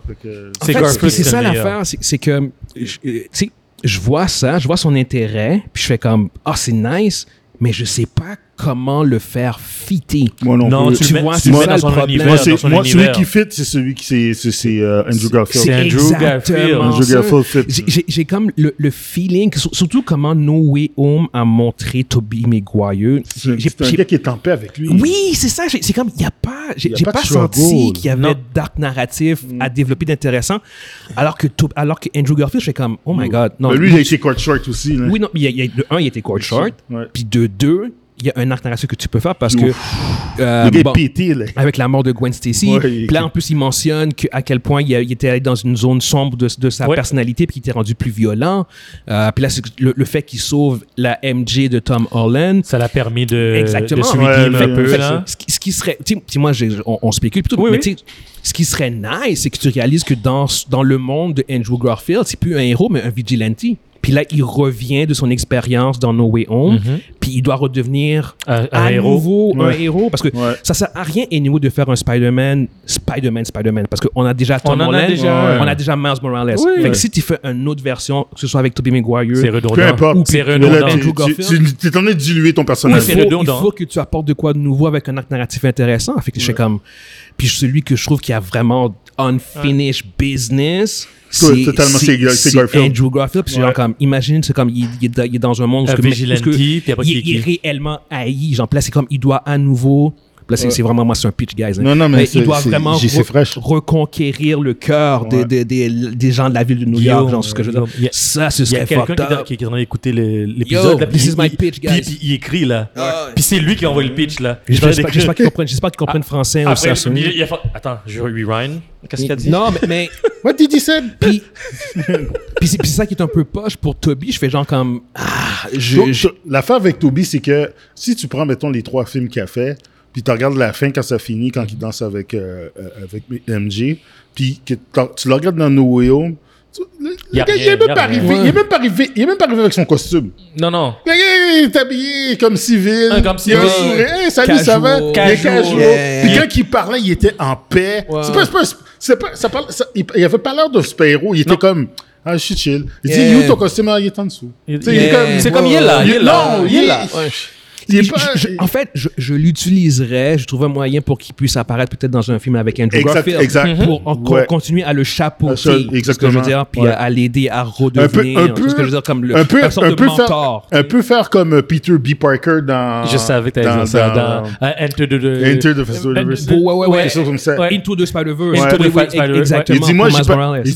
C'est fait, Garfield c'est ça l'affaire, c'est c'est que, je- euh, tu sais, je vois ça, je vois son intérêt, puis je fais comme, ah, c'est nice, mais je sais pas comment le faire fitter. Moi non, Non, plus. tu, Tu le mets, vois, c'est le ça le problème. univers. Moi, moi celui qui fit, c'est celui qui c'est, euh, Andrew Garfield. C'est Andrew Garfield. exactement Andrew. Garfield fit. J'ai- J'ai j'ai comme le, le feeling, surtout comment No Way Home a montré Tobey Maguire. C'est, un j'ai- gars qui est en paix avec lui. Oui, c'est ça. j'ai- C'est comme, il n'y a pas, j'ai Y pas pas, senti qu'il y avait d'arc narratif Mm. à développer d'intéressant. Alors que, alors que Andrew Garfield, je fais comme, oh my god. Non, Mais lui, il a été court short aussi. Là. Oui, non, il y a, il y a- de un, il était court short. Puis de deux, il y a un arc narratif que tu peux faire parce que. euh, bon, est pété, là. avec la mort de Gwen Stacy. Ouais, puis là, en plus, il mentionne que, à quel point il, a- il était allé dans une zone sombre de, de sa Ouais. personnalité puis qu'il était rendu plus violent. Euh, puis là, c'est le, le fait qu'il sauve la MJ de Tom Holland. Ça l'a permis de, Exactement. de se Ouais, peu. fait que là. Ce qui, ce qui serait, tu sais, moi, on, on spécule plutôt, Oui, mais oui. tu sais, ce qui serait nice, c'est que tu réalises que dans, dans le monde de Andrew Garfield, c'est plus un héros, mais un vigilante. Puis là, il revient de son expérience dans No Way Home. Mhm. Puis puis il doit redevenir Un- un à héros. nouveau un héros parce que Ouais. ça sert à rien anyway de faire un Spider-Man, Spider-Man, Spider-Man parce qu'on a déjà Tom On en a Holland, déjà on a déjà Miles Morales. Oui. Fait que si tu fais une autre version, que ce soit avec Tobey Maguire, C'est Peu redondant. importe. C'est Mais là, redondant. tu- T'es en train de diluer ton il personnage. c'est faut, il faut que tu apportes de quoi de nouveau avec un arc narratif intéressant. Fait que je fais comme. Puis celui que je trouve qui a vraiment unfinished business. Toi, totalement, c'est Gar- c'est Garfield. Andrew Garfield. Puis c'est Ouais. genre comme, imagine, c'est comme, il, il est dans- il est dans un monde où que- vigilante, où ce que- puis après il, il est réellement haï? Genre, là, c'est comme, il doit à nouveau. Là, c'est Ouais. vraiment, moi, c'est un pitch, guys. hein. Non, non, mais c'est- il doit vraiment re- reconquérir le cœur des- Ouais. des, des, des gens de la ville de New York. Genre, ce que je veux dire. Il y a- Ça, ce Il y a serait quelqu'un fucked qui, qui est en train d'écouter l'épisode. Yo, this puis is il- my pitch, guys. Puis il écrit là. Ouais. Puis c'est lui qui a envoyé le pitch là. J'espère qu'ils comprennent français ou ça. Attends, je rewind. Qu'est-ce qu'il a dit? Non, mais, mais What did he say? puis, puis c'est ça qui est un peu poche pour Toby. Je fais genre comme ah, je, Donc, je- L'affaire avec Toby, c'est que si tu prends, mettons, les trois films qu'il a fait, puis tu regardes la fin quand ça finit, quand il danse avec, euh, euh, avec MJ, puis que tu le regardes dans No Way Home, tu- le, Y a le gars, il est même pas arrivé, il Ouais. est même pas arrivé, il est même pas arrivé avec son costume. Non, non. Le gars, il est habillé comme civil. Ah, comme Il a un civil. sourire. Hey, salut, ça va? Casual. Il est Casual. Yeah. Puis quand il parlait, il était en paix. C'est pas, c'est pas, c'est pas, ça parle, ça- il, avait pas l'air d'un super-héros. Il était Non. comme, ah, je suis chill. Il Yeah. dit, you, ton costume, ah, il est en dessous. Il- il est comme- C'est comme il est là. Il est là. Non, Il est là. Il est Je- pas- je- en fait, je, je l'utiliserais. Je trouve un moyen pour qu'il puisse apparaître peut-être dans un film avec Andrew Exact, Garfield. exact. Pour en- Ouais. continuer à le chapeauter. Ça, c'est ce que je veux exactement. dire. Puis Ouais. à, à l'aider à un peu, redevenir. un peu, ce que je veux dire comme le, un peu, une sorte un de peu mentor. faire, un peu faire comme euh, Peter B. Parker dans. Je savais que t'allais dans- dire ça. dans- Dans euh, Enter the... Enter the Euh, de- Ouais, ouais, ouais. Quelque chose comme ça. Ouais. Into the Spider-Verse. Into the Spider-Verse, Exactement. Il dit,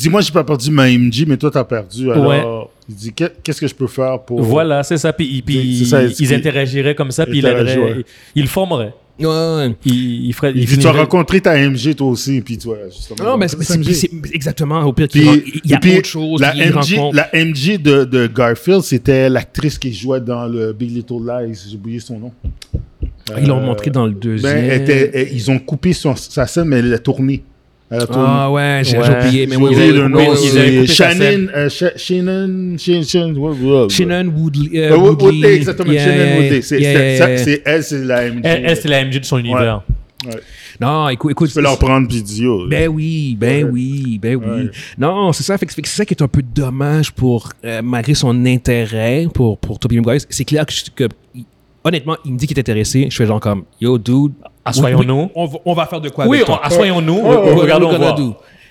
moi, j'ai pas, perdu ma MJ, mais toi, t'as perdu. Alors, Ouais. Il dit, Qu'est- qu'est-ce que je peux faire pour. Voilà, c'est ça. Puis, puis ça, ils interagiraient comme ça, puis il Interagir, aiderait. ouais. Formerait. Ouais, ouais. Il, il ferait. Il dit, tu as rencontré ta MJ, toi aussi, puis toi, justement. Non, mais c'est exactement au pire Puis, il y a et puis, autre chose. La MJ de, de Garfield, c'était l'actrice qui jouait dans le Big Little Lies. J'ai oublié son nom. Ils l'ont Euh, montré dans le deuxième. Ben, elle était- elle- ils ont coupé son- sa scène, mais elle l'a tournée. Ah ouais, j'ai oublié. Mais oui, le oui, nom, Shannon, euh, Sha- Shannon, Shannon, Woodley. Euh, euh, Wood- Woodley. Woodley, exactement, Yeah, Shannon Woodley. C'est elle, c'est la MJ. Elle, elle, c'est la MJ de son univers. Ouais. Non, écoute, écoute. Tu peux leur prendre puis dire. Ben oui, ben Ouais. oui, ben oui. Ouais. Non, c'est ça, fait c'est ça qui est un peu dommage pour, euh, malgré son intérêt pour, pour Tobey Maguire. C'est clair que, honnêtement, il me dit qu'il est intéressé. Je fais genre comme, yo, dude. Assoyons-nous. oui, on, va, on va faire de quoi Oui, avec on- toi. assoyons-nous. Ouais, Regardons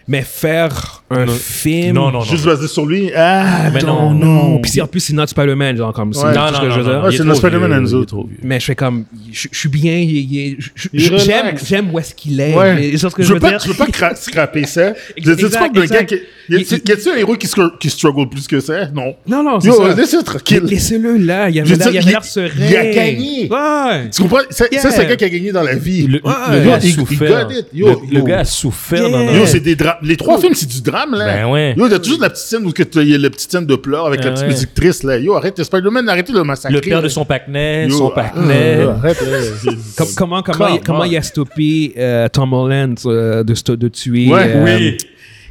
Mais faire un Non. film. Non, non, non. Juste basé sur lui? Ah, Mais non, non, non. Puis en plus, c'est not Spider-Man, genre comme. Ouais. Non, non, que je veux non, dire. non. Il est c'est notre Spider-Man Enzo. Mais je fais comme, je, je suis bien, il- il- je- je- Il j'aime, j'aime où est-ce qu'il est. Ouais. Mais c'est ce que je je veux veux pas, dire. je veux pas cra- scraper ça. Je parles d'un gars qui. Y a-tu Il- y a-tu un héros qui, scr- qui struggle plus que ça? Non. Non, non, c'est Yo, ça. laisse-le tranquille. Laissez-le là, il avait l'air serein. il a gagné. Ouais. Tu comprends? Ça, c'est un gars qui a gagné dans la vie. Le, gars a souffert. le, gars a souffert Yo, c'est des drames. Les trois films, c'est du drame, là. Ben ouais. Yo, t'as toujours la petite scène où que t'as- il y a la petite scène de pleurs avec Ben la petite ouais. musique triste, là? Yo, arrête, Spider-Man, arrêtez de le massacrer. Le père de son pacnet, son ah, pacnet. ah, arrête, là. Com- comment, comment, comment il a stoppé euh, Tom Holland euh, de, de tuer Ouais, euh, oui.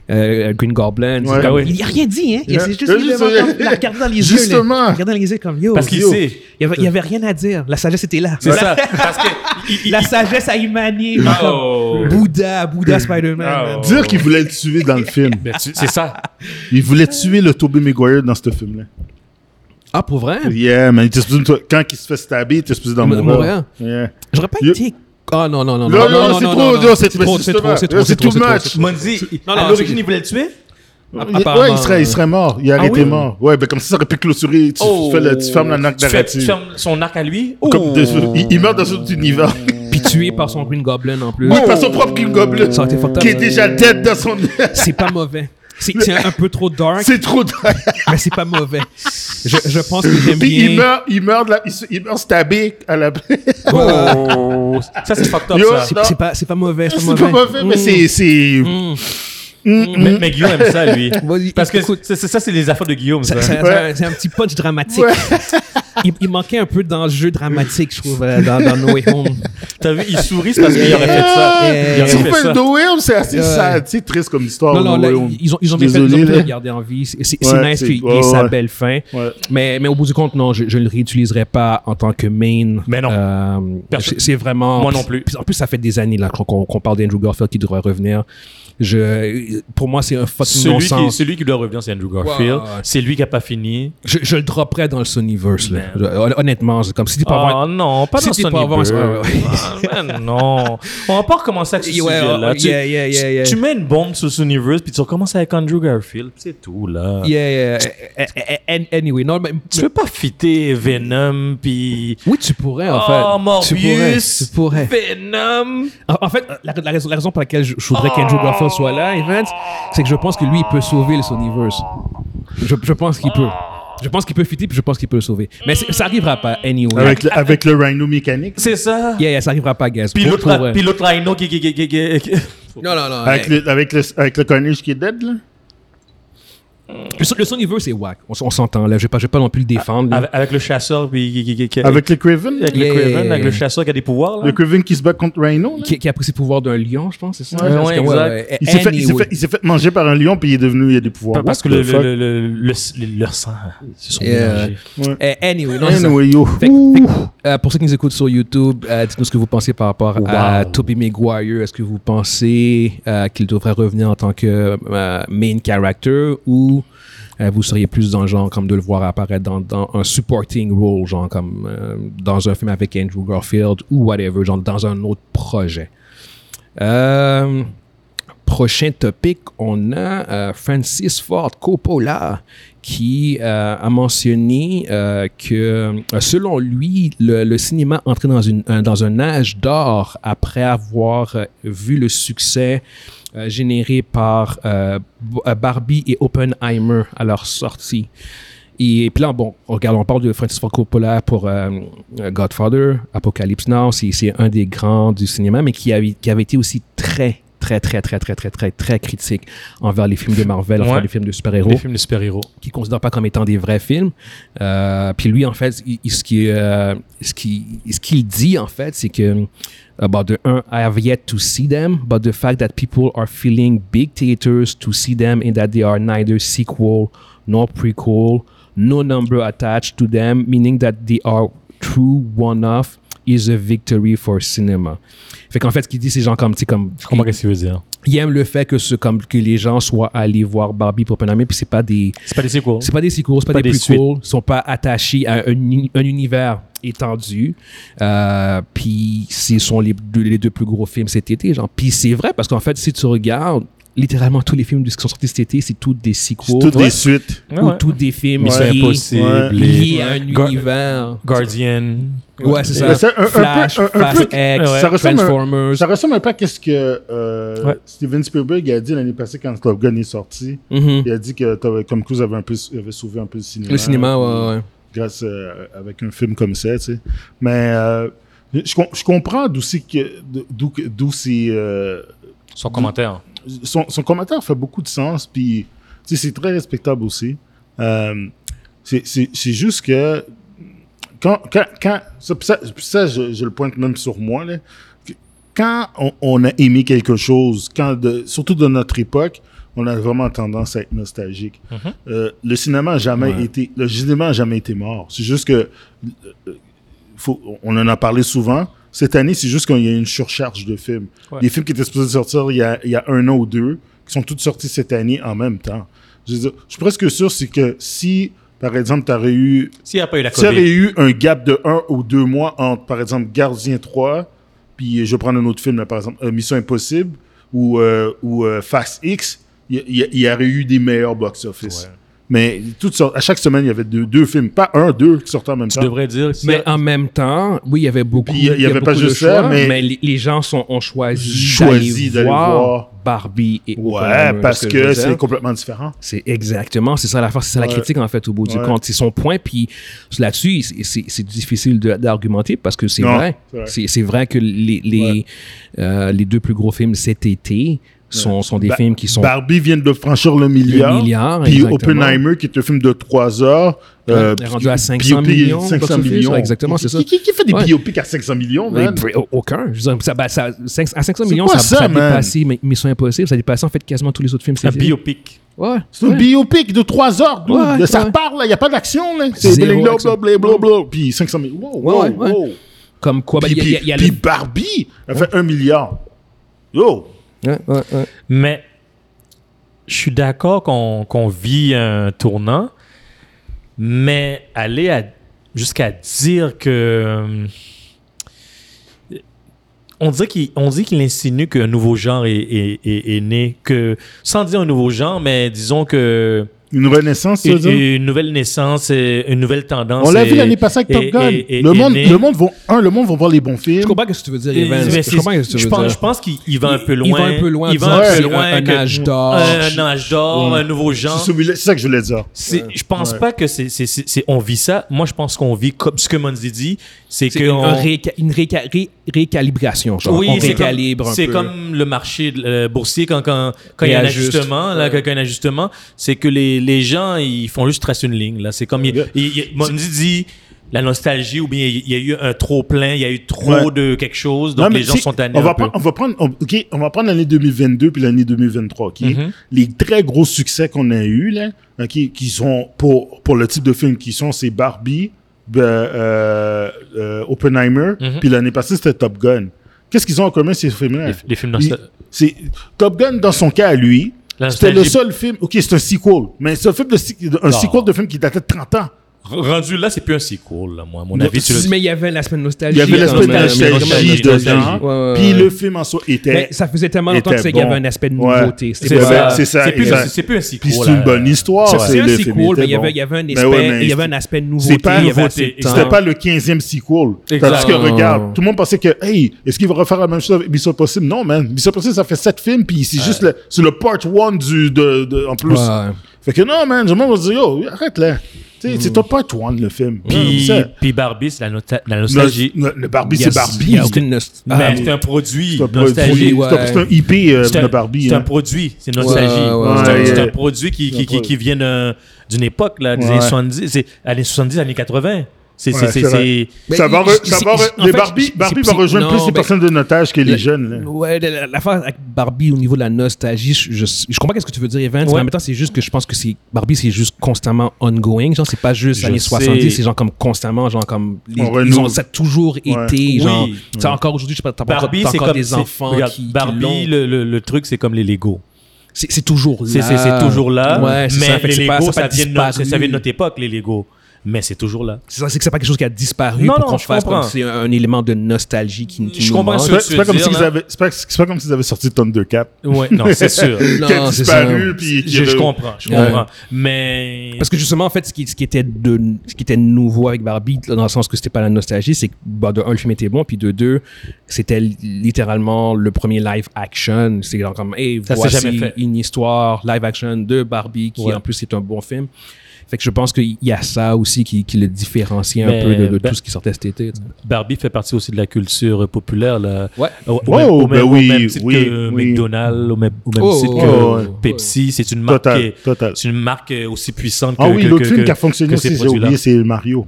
Euh, Green Goblin? Ouais. comme- Ah oui. Il a rien dit, hein? Il Yeah. s'est juste Euh, a regardé dans les yeux. Justement. a regardé dans les yeux comme yo. Parce qu'il sait. Il y, avait, rien à dire. La sagesse était là. C'est La- ça. Parce que. il- La sagesse a émané. Oh. comme Bouddha, Bouddha Spider-Man. Oh. Dire qu'il voulait le tuer dans le film. Ben, c'est ça. Il voulait tuer le Tobey Maguire dans ce film-là. Ah, pour vrai? Yeah, man. Il était supposé, quand il se fait stabber, il était supposé d'en Mourir. mourir. Yeah. J'aurais pas été. Ah non, non, non. Non, non, c'est trop, non, c'est trop, c'est trop, c'est trop, c'est trop, c'est c'est too trop, much. c'est trop. Mondi, Non, à non, l'origine, c'est- il voulait le tuer ouais, il serait, il serait mort. Il aurait Ah été oui? mort. Ouais, ben comme ça, ça aurait pu clôturer. Tu, Oh. fais le- tu fermes la narc Tu fais- tu narrative. fermes son arc à lui? Comme Oh. il, il meurt dans un autre univers. Puis tué par son Green Goblin en plus. Oui, par son propre King Goblin. Ça aurait été. Qui est déjà dead dans son. C'est pas mauvais. C'est c'est un peu trop dark, C'est trop dingue. mais c'est pas mauvais. Je, je pense que j'aime Puis il bien. meurt, il meurt, de la- il, meurt stabé à la. Oh. Ça, c'est fucked up, Yo, ça. C'est c'est pas, c'est pas mauvais. C'est C'est pas pas mauvais, mais Mm. c'est. c'est- Mm. Mais, mais Guillaume aime ça, lui. Parce que c'est- ça, c'est les affaires de Guillaume, ça. Ça- ça- Ouais. C'est un petit punch dramatique. Ouais. il, il manquait un peu d'enjeu dramatique, je trouve, euh, dans, dans No Way Home. T'as vu, il sourit c'est parce qu'il aurait fait ça. Yeah. Il aurait fait ça. No Way Home, c'est assez sad, c'est triste comme histoire. non, non, No là, Way ils ont, ils ont bien fait, là. regardé en vie. C'est Ouais, nice qu'il ait ouais, sa belle fin. Ouais. Mais, mais au bout du compte, non, je, je ne le réutiliserai pas en tant que main. Mais non. Euh, c'est vraiment. Moi non plus. En plus, ça fait des années là qu'on qu'on parle d'Andrew Garfield qui devrait revenir. Je, pour moi, c'est un fucking Celui qui, non-sens. celui qui doit revenir, c'est Andrew Garfield. C'est lui qui a pas fini. Je, je le dropperais dans le Sonyverse. là. Honnêtement, c'est comme si tu peux avoir. Oh non, pas dans t'es Sony pas avant, c'est- Bird. ouais, Ah, man, non. On va pas recommencer avec ce Ouais, sujet-là. tu, yeah, yeah, yeah, yeah. tu mets une bombe sur Sonyverse puis tu recommences avec Andrew Garfield. C'est tout, là. Yeah, yeah. Eh, eh, eh, Anyway, non, mais. Tu peux pas fitter Venom puis... Oui, tu pourrais, en fait. oh, tu pourrais. Morbius, Tu pourrais. Venom. En, en fait, la, la raison, la raison pour laquelle je, je voudrais qu'Andrew Garfield soit là, Evans, c'est que je pense que lui, il peut sauver le Sonyverse. Je, je pense qu'il peut. Je pense qu'il peut fitter, puis je pense qu'il peut le sauver. Mais ça arrivera pas, anyway. Avec le, avec le Rhino mécanique. C'est ça. Yeah, yeah, ça arrivera pas, guys. Puis l'autre Rhino qui... qui, qui, qui, qui- qui- Non, non, non. Avec, le, avec, le, avec le Carnage qui est dead, là? Le, le Sonyverse, c'est whack. On, s'entend, là. Je vais pas, je vais pas non plus le défendre. avec, avec le chasseur puis... qui- qui- qui- qui- Avec le Craven? avec Yeah, le Craven, avec chasseur qui a des pouvoirs, là. Le Craven qui se bat contre Rhino. qui, qui a pris ses pouvoirs d'un lion, je pense, c'est ça? Ouais, ouais, exact. Il s'est fait, il s'est Anyway. fait, il s'est fait manger par un lion, puis il est devenu, il a des pouvoirs. Parce que le, le, le, le, le- leur sang se sont Yeah. mélangés. Eh, anyway, non, c'est. Anyway, yo. Fait euh, pour ceux qui nous écoutent sur YouTube, euh, dites-nous ce que vous pensez par rapport à Wow. Tobey Maguire. Est-ce que vous pensez euh, qu'il devrait revenir en tant que euh, main character ou vous seriez plus dans le genre comme de le voir apparaître dans, un supporting role, genre comme euh, dans un film avec Andrew Garfield ou whatever, genre dans un autre projet. Euh, prochain topic, on a euh, Francis Ford Coppola qui euh, a mentionné euh, que euh, selon lui, le, cinéma entrait dans, dans un âge d'or après avoir euh, vu le succès euh, généré par euh, euh, Barbie et Oppenheimer à leur sortie. Et puis là, bon, regarde, on parle de Francis Ford Coppola pour euh, euh, Godfather, Apocalypse Now, c'est un des grands du cinéma, mais qui avait, qui avait été aussi très, très, très, très, très, très, très, très critique envers les films de Marvel, envers les films de super-héros Les films de super-héros. qui ne considère pas comme étant des vrais films. Euh, puis lui, en fait, il- il- ce qu'il euh, ce qu'il ce qu'il dit, en fait, c'est que, bon, de un, uh, I have yet to see them, but the fact that people are filling big theaters to see them and that they are neither sequel nor prequel, no number attached to them, meaning that they are true one-off, is a victory for cinema. Fait qu'en fait, ce qu'il dit, c'est genre comme, tu comme... Je comprends ce que tu veux dire? Il aime le fait que, ce, comme, que les gens soient allés voir Barbie pour Oppenheimer, puis c'est pas des... C'est pas des sequels. C'est pas des sequels, c'est pas, pas des, des prequels, ils sont pas attachés à un, uni- un univers étendu. Euh, puis ce sont les deux, les deux plus gros films cet été, genre. Puis c'est vrai parce qu'en fait, si tu regardes littéralement tous les films qui sont sortis cet été, c'est tous des sequels Toutes Ouais. des suites. Ouais, ou ouais. tous des films Mission liés, Impossible. Ouais. liés à un Gar- univers. Guardian. Ouais, c'est ça. un- un peu- Flash, un- un Fast peu- X, Ouais. Ça Transformers. Ça ressemble un peu à ce que euh, Ouais. Steven Spielberg a dit l'année passée quand Top Gun est sorti. Mhm. Il a dit que Tom Tom Cruise avait, un peu, avait sauvé un peu le cinéma. Le cinéma, ouais, ouais. Grâce euh, avec un film comme ça, tu sais. Mais euh, je, com- je comprends d'où c'est que d'où que- d'où c'est euh, Son commentaire. Son, son commentaire fait beaucoup de sens, puis c'est très respectable aussi. Euh, c'est- juste que quand, quand, quand ça, je, je le pointe même sur moi, là, quand on, on a aimé quelque chose, quand de, surtout de notre époque, on a vraiment tendance à être nostalgique. Mhm. Euh, le cinéma a jamais Ouais. été, le cinéma a jamais été mort. C'est juste que, euh, faut, on en a parlé souvent. Cette année, c'est juste qu'il y a une surcharge de films. Ouais. Des films qui étaient supposés sortir il y, a, il y a un an ou deux, qui sont tous sortis cette année en même temps. Je, veux dire, je suis presque sûr, c'est que si, par exemple, tu aurais eu S'il n'y a pas eu la COVID. eu un gap de un ou deux mois entre, par exemple, Gardien 3, puis je vais prendre un autre film, là, par exemple, euh, Mission Impossible ou, euh, ou euh, Fast X, il y, aurait eu des meilleurs box-office. Ouais. Mais toutes sortes- à chaque semaine, il y avait deux, deux films, pas un, deux qui sortaient en même Tu temps. devrais dire. Mais a- en même temps, oui, il y avait beaucoup. Puis il y- il y a avait pas juste ça, choix, mais- les, les gens sont, ont choisi, Choisi d'aller voir, voir. Barbie et Ouais, parce ce je que c'est complètement différent. C'est exactement, c'est ça la force, c'est ça la critique en fait au bout du Ouais. compte. C'est son point, puis là-dessus, c'est- difficile de- d'argumenter parce que c'est vrai. c'est vrai. C'est c'est vrai que les, les, euh, les deux plus gros films cet été sont, sont des Ba- films qui sont Barbie vient de franchir le milliard. Le milliard, Puis exactement. Oppenheimer, qui est un film de 3 heures. euh, est rendu à 500 biopic, millions, 500 box-office, millions. exactement, c'est Qui- ça. Qui, qui fait des Ouais. biopics à 500 millions, man? aucun. Je veux dire, ça, bah, ça- à 500 C'est millions, ça, ça, ça dépassé Mi- Mission Impossible, ça a dépassé en fait quasiment tous les autres films. Un biopic. Ouais. C'est un ouais. biopic de 3 heures. Ouais, ça ouais. parle, il n'y a pas d'action. là. C'est blablabla. Puis 500 millions. Wow, wow, Ouais, ouais. wow. Comme quoi, bah, Puis, il y a- le- puis Barbie, elle fait 1 milliard. Yo! Mais je suis d'accord qu'on vit un tournant, mais aller jusqu'à dire que. euh, On dit qu'il insinue qu'un nouveau genre est- est né. Que, sans dire un nouveau genre, mais disons que. Une renaissance, Une, une nouvelle naissance, et une nouvelle tendance. On l'a vu l'année passée avec Top Gun. le, monde, le monde vont, un, le monde va voir les bons films. Je comprends ce que tu veux dire, Evans. Je comprends ce que tu je veux pense, dire. je pense qu'il il va un peu loin. Il va un peu loin. Il va un peu loin. Un âge d'or. Un âge d'or, Ouais. un nouveau genre. C'est ça que je voulais dire. Je pense Ouais. pas que c'est, c'est, c'est- c'est- on vit ça. Moi, je pense qu'on vit comme ce que Monzi dit, c'est une, on- un réca- une réca- ré- récalibration. Oui, on c'est comme, récalibre un c'est comme le marché euh, boursier quand quand quand il y a un ajustement, quand il y a un ajustement, c'est que les, les gens ils font juste tracer une ligne là. C'est comme il, Yeah. il- il- Monzi dit la nostalgie ou bien il y a eu un trop plein, il y a eu trop Ouais. de quelque chose, donc Non, les gens sont tannés on va, prendre, on va prendre, on- on va prendre l'année 2022 puis l'année 2023, ok? Mhm. Les très gros succès qu'on a eu là, ok, qui sont pour pour le type de film qui sont, c'est Barbie, ben, euh, euh, Oppenheimer, Mhm. puis l'année passée c'était Top Gun. Qu'est-ce qu'ils ont en commun ces films-là? Les, les films Il- nostal- C'est Top Gun dans son cas à lui. C'était le seul film. Ok, c'est un sequel, mais c'est un film de un Non. sequel de film qui datait de 30 ans. Rendu là, c'est plus un sequel là, moi à mon Non, avis. tu le- Mais il y avait l'aspect de Il nostalgie. y avait quand l'aspect nostalgie nostalgie, dedans. nostalgie. Ouais, Puis le film en soi était. Mais ça faisait tellement longtemps qu'il y avait un aspect de nouveauté. C'est ben, ça, C'est plus, c'est plus un sequel. Puis c'est une là. bonne histoire. C'est un le sequel, film mais il y avait, il y avait un Ben aspect, il y avait un aspect de nouveauté. C'était pas le 15e sequel. Parce que regarde, tout le monde pensait que, hey, est-ce qu'il va refaire la même chose avec Mission Possible? Non, man. Mission Possible, ça fait 7 films, puis c'est juste le, c'est le part 1 du, de, de- en plus. Fait que non, man, le monde va se dire, yo, arrête là. Tu sais, c'est ton part 1, le film. Puis, puis Barbie, c'est la, nota- la nostalgie. le- le Barbie, Il y a- c'est Barbie. il y a aucune nost- mais Ah, c'est un produit C'est un produit- ouais. c'est un- un IP euh, C'est de un, Barbie. c'est un hein. produit, c'est nostalgie. Ouais, ouais, c'est, un, un produit qui, qui, qui, qui vient d'un- d'une époque, là, des Ouais. années 70, c'est années 70, années 80. C'est, c'est, Ouais, c'est, c'est vrai. c'est- Mais Ça va, re- ça c'est- va re- les fait, Barbie, Barbie va rejoindre non, plus les ben- personnes de notage que les Le- jeunes. là. Ouais, la- la- avec Barbie au niveau de la nostalgie, je, je, je comprends qu'est-ce que tu veux dire, Evans, mais Ouais. en même temps, c'est juste que je pense que c'est Barbie, c'est juste constamment ongoing. Genre, c'est pas juste Je années sais. 70, c'est genre comme constamment, genre comme. Les, On ils ont, ça a toujours été, genre. Oui. Tu sais, encore aujourd'hui, je sais pas, t'as encore comme des c'est- enfants regarde, qui. Barbie, le, le, le truc, c'est comme les Lego. C'est c'est toujours là. C'est, toujours là. Ouais, mais ça. Les Lego, notre, ça vient de notre époque, les Lego. Mais c'est toujours là. C'est ça, c'est que c'est pas quelque chose qui a disparu Non, pour non, qu'on je fasse comme comprends. c'est un, un élément de nostalgie qui, qui Je nous comprends manque. ce C'est que pas- pas c'est pas comme s'ils avaient sorti Thundercat. Ouais, non, c'est sûr. Non, qui a disparu, puis qui je, je comprends, je Ouais. comprends. Mais Parce que justement, en fait, ce qui, ce qui, était, de, ce qui était nouveau avec Barbie, dans le sens que c'était pas la nostalgie, c'est que, bah, de un, le film était bon, puis de deux, c'était li- littéralement le premier live action. C'est genre comme, hey, Ça s'est jamais voici fait. une histoire live action de Barbie, qui Ouais. en plus est un bon film. Fait que je pense qu'il y a ça aussi qui, qui le différencie un Mais, peu de, de ben- tout ce qui sortait cet été. Barbie fait partie aussi de la culture populaire. Là. Ouais. Au, au même, au ben au oui, même titre oui, que oui. McDonald's, au même, au même Oh, titre oh, que oh. Pepsi. C'est une marque, Total, qui- total. c'est une marque aussi puissante que, Ah oui, l'autre film qui a fonctionné aussi, j'ai produits-là. oublié, c'est Mario.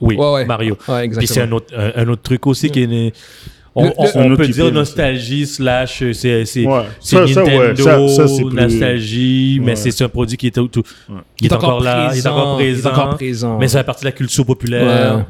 Oui, Ouais, ouais. Mario. Ouais, Puis c'est un autre, un, un autre truc aussi qui est. On, Le- on- le- on Un autre peut dire nostalgie slash euh, c'est c'est Ouais. Ça, ça. Nintendo Ça- ça, c'est plus- nostalgie mais Ouais. c'est c'est un produit qui est tout, tout- Ouais. qui est encore là il est encore il est présent encore présent. mais ça fait partie de la culture populaire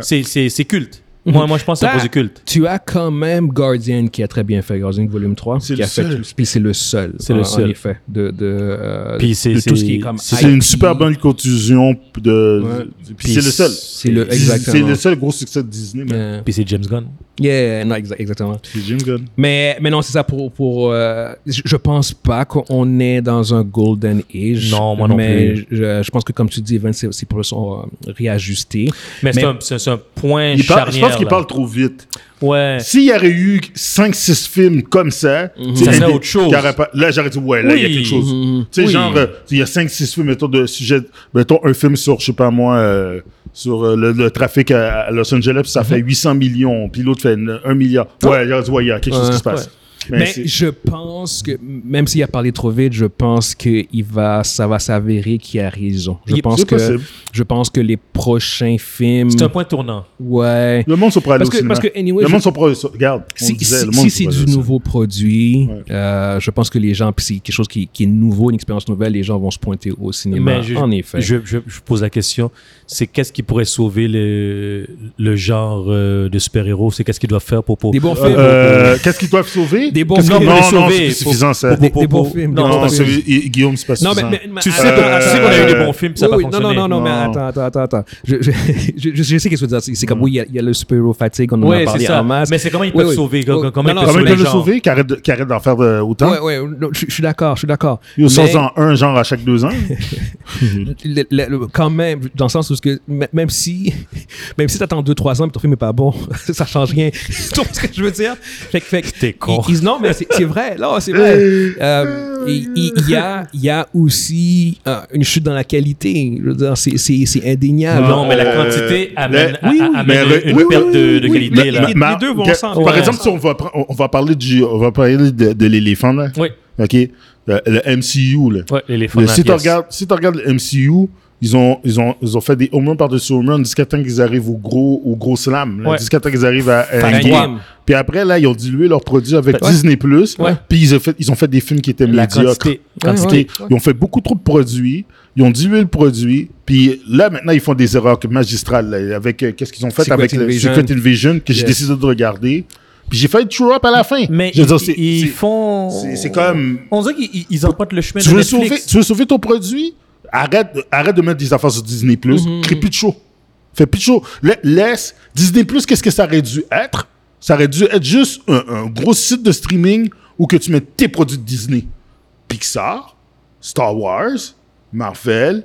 c'est c'est culte moi moi je pense que c'est un Ah. produit culte Tu as quand même Guardian qui a très bien fait, Guardian volume 3. C'est qui le a fait- seul. Puis c'est le seul. C'est le en- seul. En effet. De, de, euh, Puis c'est- tout ce c'est- qui est comme. c'est- une super bonne contusion de. Ouais. Puis c'est le seul. C'est le. C'est le seul gros succès de Disney. Yeah. puis c'est James Gunn Yeah, non, exa- exactement. C'est Jim Gunn. Mais, mais non, c'est ça pour. pour euh, je, pense pas qu'on est dans un golden age. Non, moi non mais plus. Je, je pense que, comme tu dis, Evan, c'est c'est pour son euh, réajuster. mais c'est Mais- un c'est c'est un point charnière pense qu'il parle trop vite. ouais S'il y aurait eu 5-6 films comme ça, tu sais, Ça serait autre chose. pas- Là, j'aurais dit, ouais, là, il y a Oui. quelque chose. Mhm. Tu sais, Oui. genre, euh, il y a 5-6 films, mettons, de sujet. Mettons un film sur, je sais pas moi, euh, sur euh, le, le trafic à, à Los Angeles, puis ça fait 800 millions, puis l'autre fait 1 milliard. Ouais, j'aurais dit, ouais, il y a quelque chose Ouais. qui se passe. Mais je pense que, même s'il a parlé trop vite, je pense que il va, ça va s'avérer qu'il a raison. Je Il- pense que, possible. je pense que les prochains films, C'est un point tournant. ouais. Le monde à aller Parce que, parce que, anyway, le je- monde prêts. à- Regarde, on si, disait, si- le si monde c'est du nouveau produit, Ouais. euh, je pense que les gens, puis c'est quelque chose qui, qui est nouveau, une expérience nouvelle, les gens vont se pointer au cinéma. Mais je, en effet. je, je, je pose la question, c'est qu'est-ce qui pourrait sauver le, le genre euh, de super-héros? C'est qu'est-ce qu'ils doivent faire pour... pour Des bons cinéma. films. Euh, Qu'est-ce qu'ils doivent sauver? Des bons films. Non, Non, c'est suffisant, ça. Des, bons films. non, Non, Guillaume, c'est pas suffisant. mais, mais- mais- Tu sais, qu'on- a eu des bons films, ça n'a oui, pas oui, non, fonctionné. non, non, non, mais attends, attends, attends, attends. Je, je, je, je sais qu'est-ce que tu veux dire. C'est c'est comme, oui, il y a- le super-héros fatigue, on en a parlé en masse. Mais c'est comment ils Oui, peuvent oui. sauver Oui. Comment, ils peuvent le sauver arrêtent d'en faire autant Ouais, ouais, non, je, suis d'accord, je suis d'accord. Ils Mais- sont en un genre à chaque deux ans. quand même, dans le sens où ce que, m- même si, même si t'attends 2-3 ans et ton film est pas bon, ça change rien. tu vois ce que je veux dire? Fait, que- fait, que- T'es con. ils- non, mais c'est c'est vrai, là, c'est vrai. Euh, il il- il y, a, il y a aussi euh, une chute dans la qualité. Je veux dire, c'est- c'est c'est indéniable. Non, mais la Euh, quantité amène, oui, amène mais- une oui, perte oui, de, de qualité. mais- là. les- Ma- deux vont ensemble. Par Ouais. exemple, si on va, on va parler du, on va parler de, de l'éléphant là. Oui, Ok, le, le MCU là. ouais, l'éléphant. Si tu regardes, si tu regardes le MCU, ils ont, ils ont, ils ont fait des home runs par-dessus home runs jusqu'à temps qu'ils arrivent au gros, au gros slam. là, Ouais. Jusqu'à temps qu'ils arrivent à, à game. Puis après, là, ils ont dilué leurs produits avec Ouais. Disney+. Ouais. Puis ils ont, fait, ils ont fait des films qui étaient La médiocres. quantité. Quantité. Ils ont fait beaucoup trop de produits. Ils ont dilué le produit. Puis là, maintenant, ils font des erreurs magistrales. là, avec euh, qu'est-ce qu'ils ont fait Secret avec le Invasion. Secret Invasion que j'ai Yes. décidé de regarder. Puis j'ai fait true up à la fin. Mais Je veux ils, dire, c'est- ils c'est- font. c'est- c'est comme- On dirait qu'ils ils- le chemin tu de veux, Netflix. sauver, tu veux sauver ton produit? Arrête, arrête de mettre des affaires sur Disney+. Mhm. Crée plus de show. Fais plus de show. Laisse. Disney+, qu'est-ce que ça aurait dû être? Ça aurait dû être juste un, un gros site de streaming où que tu mets tes produits de Disney. Pixar, Star Wars, Marvel,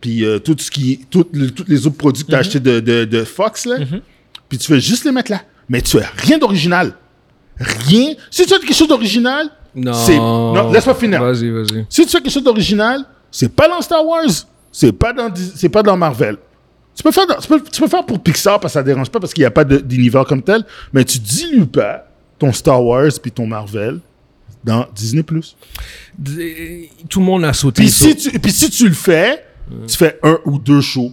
puis euh, tout ce qui, tout le- tous les autres produits que tu as achetés de, de, de Fox, là. Puis tu fais juste les mettre là. Mais tu fais rien d'original. Rien. Si tu fais quelque chose d'original, Non. c'est- non, laisse-moi finir. Vas-y, vas-y. si tu fais quelque chose d'original, c'est pas dans Star Wars, c'est pas dans c'est pas dans Marvel. Tu peux faire dans- tu peux, tu peux faire pour Pixar parce que ça dérange pas parce qu'il n'y a pas de- d'univers comme tel, mais tu dilues pas ton Star Wars puis ton Marvel dans Disney+. Tout le monde a sauté. Puis si tu puis si tu le fais, tu fais un ou deux shows.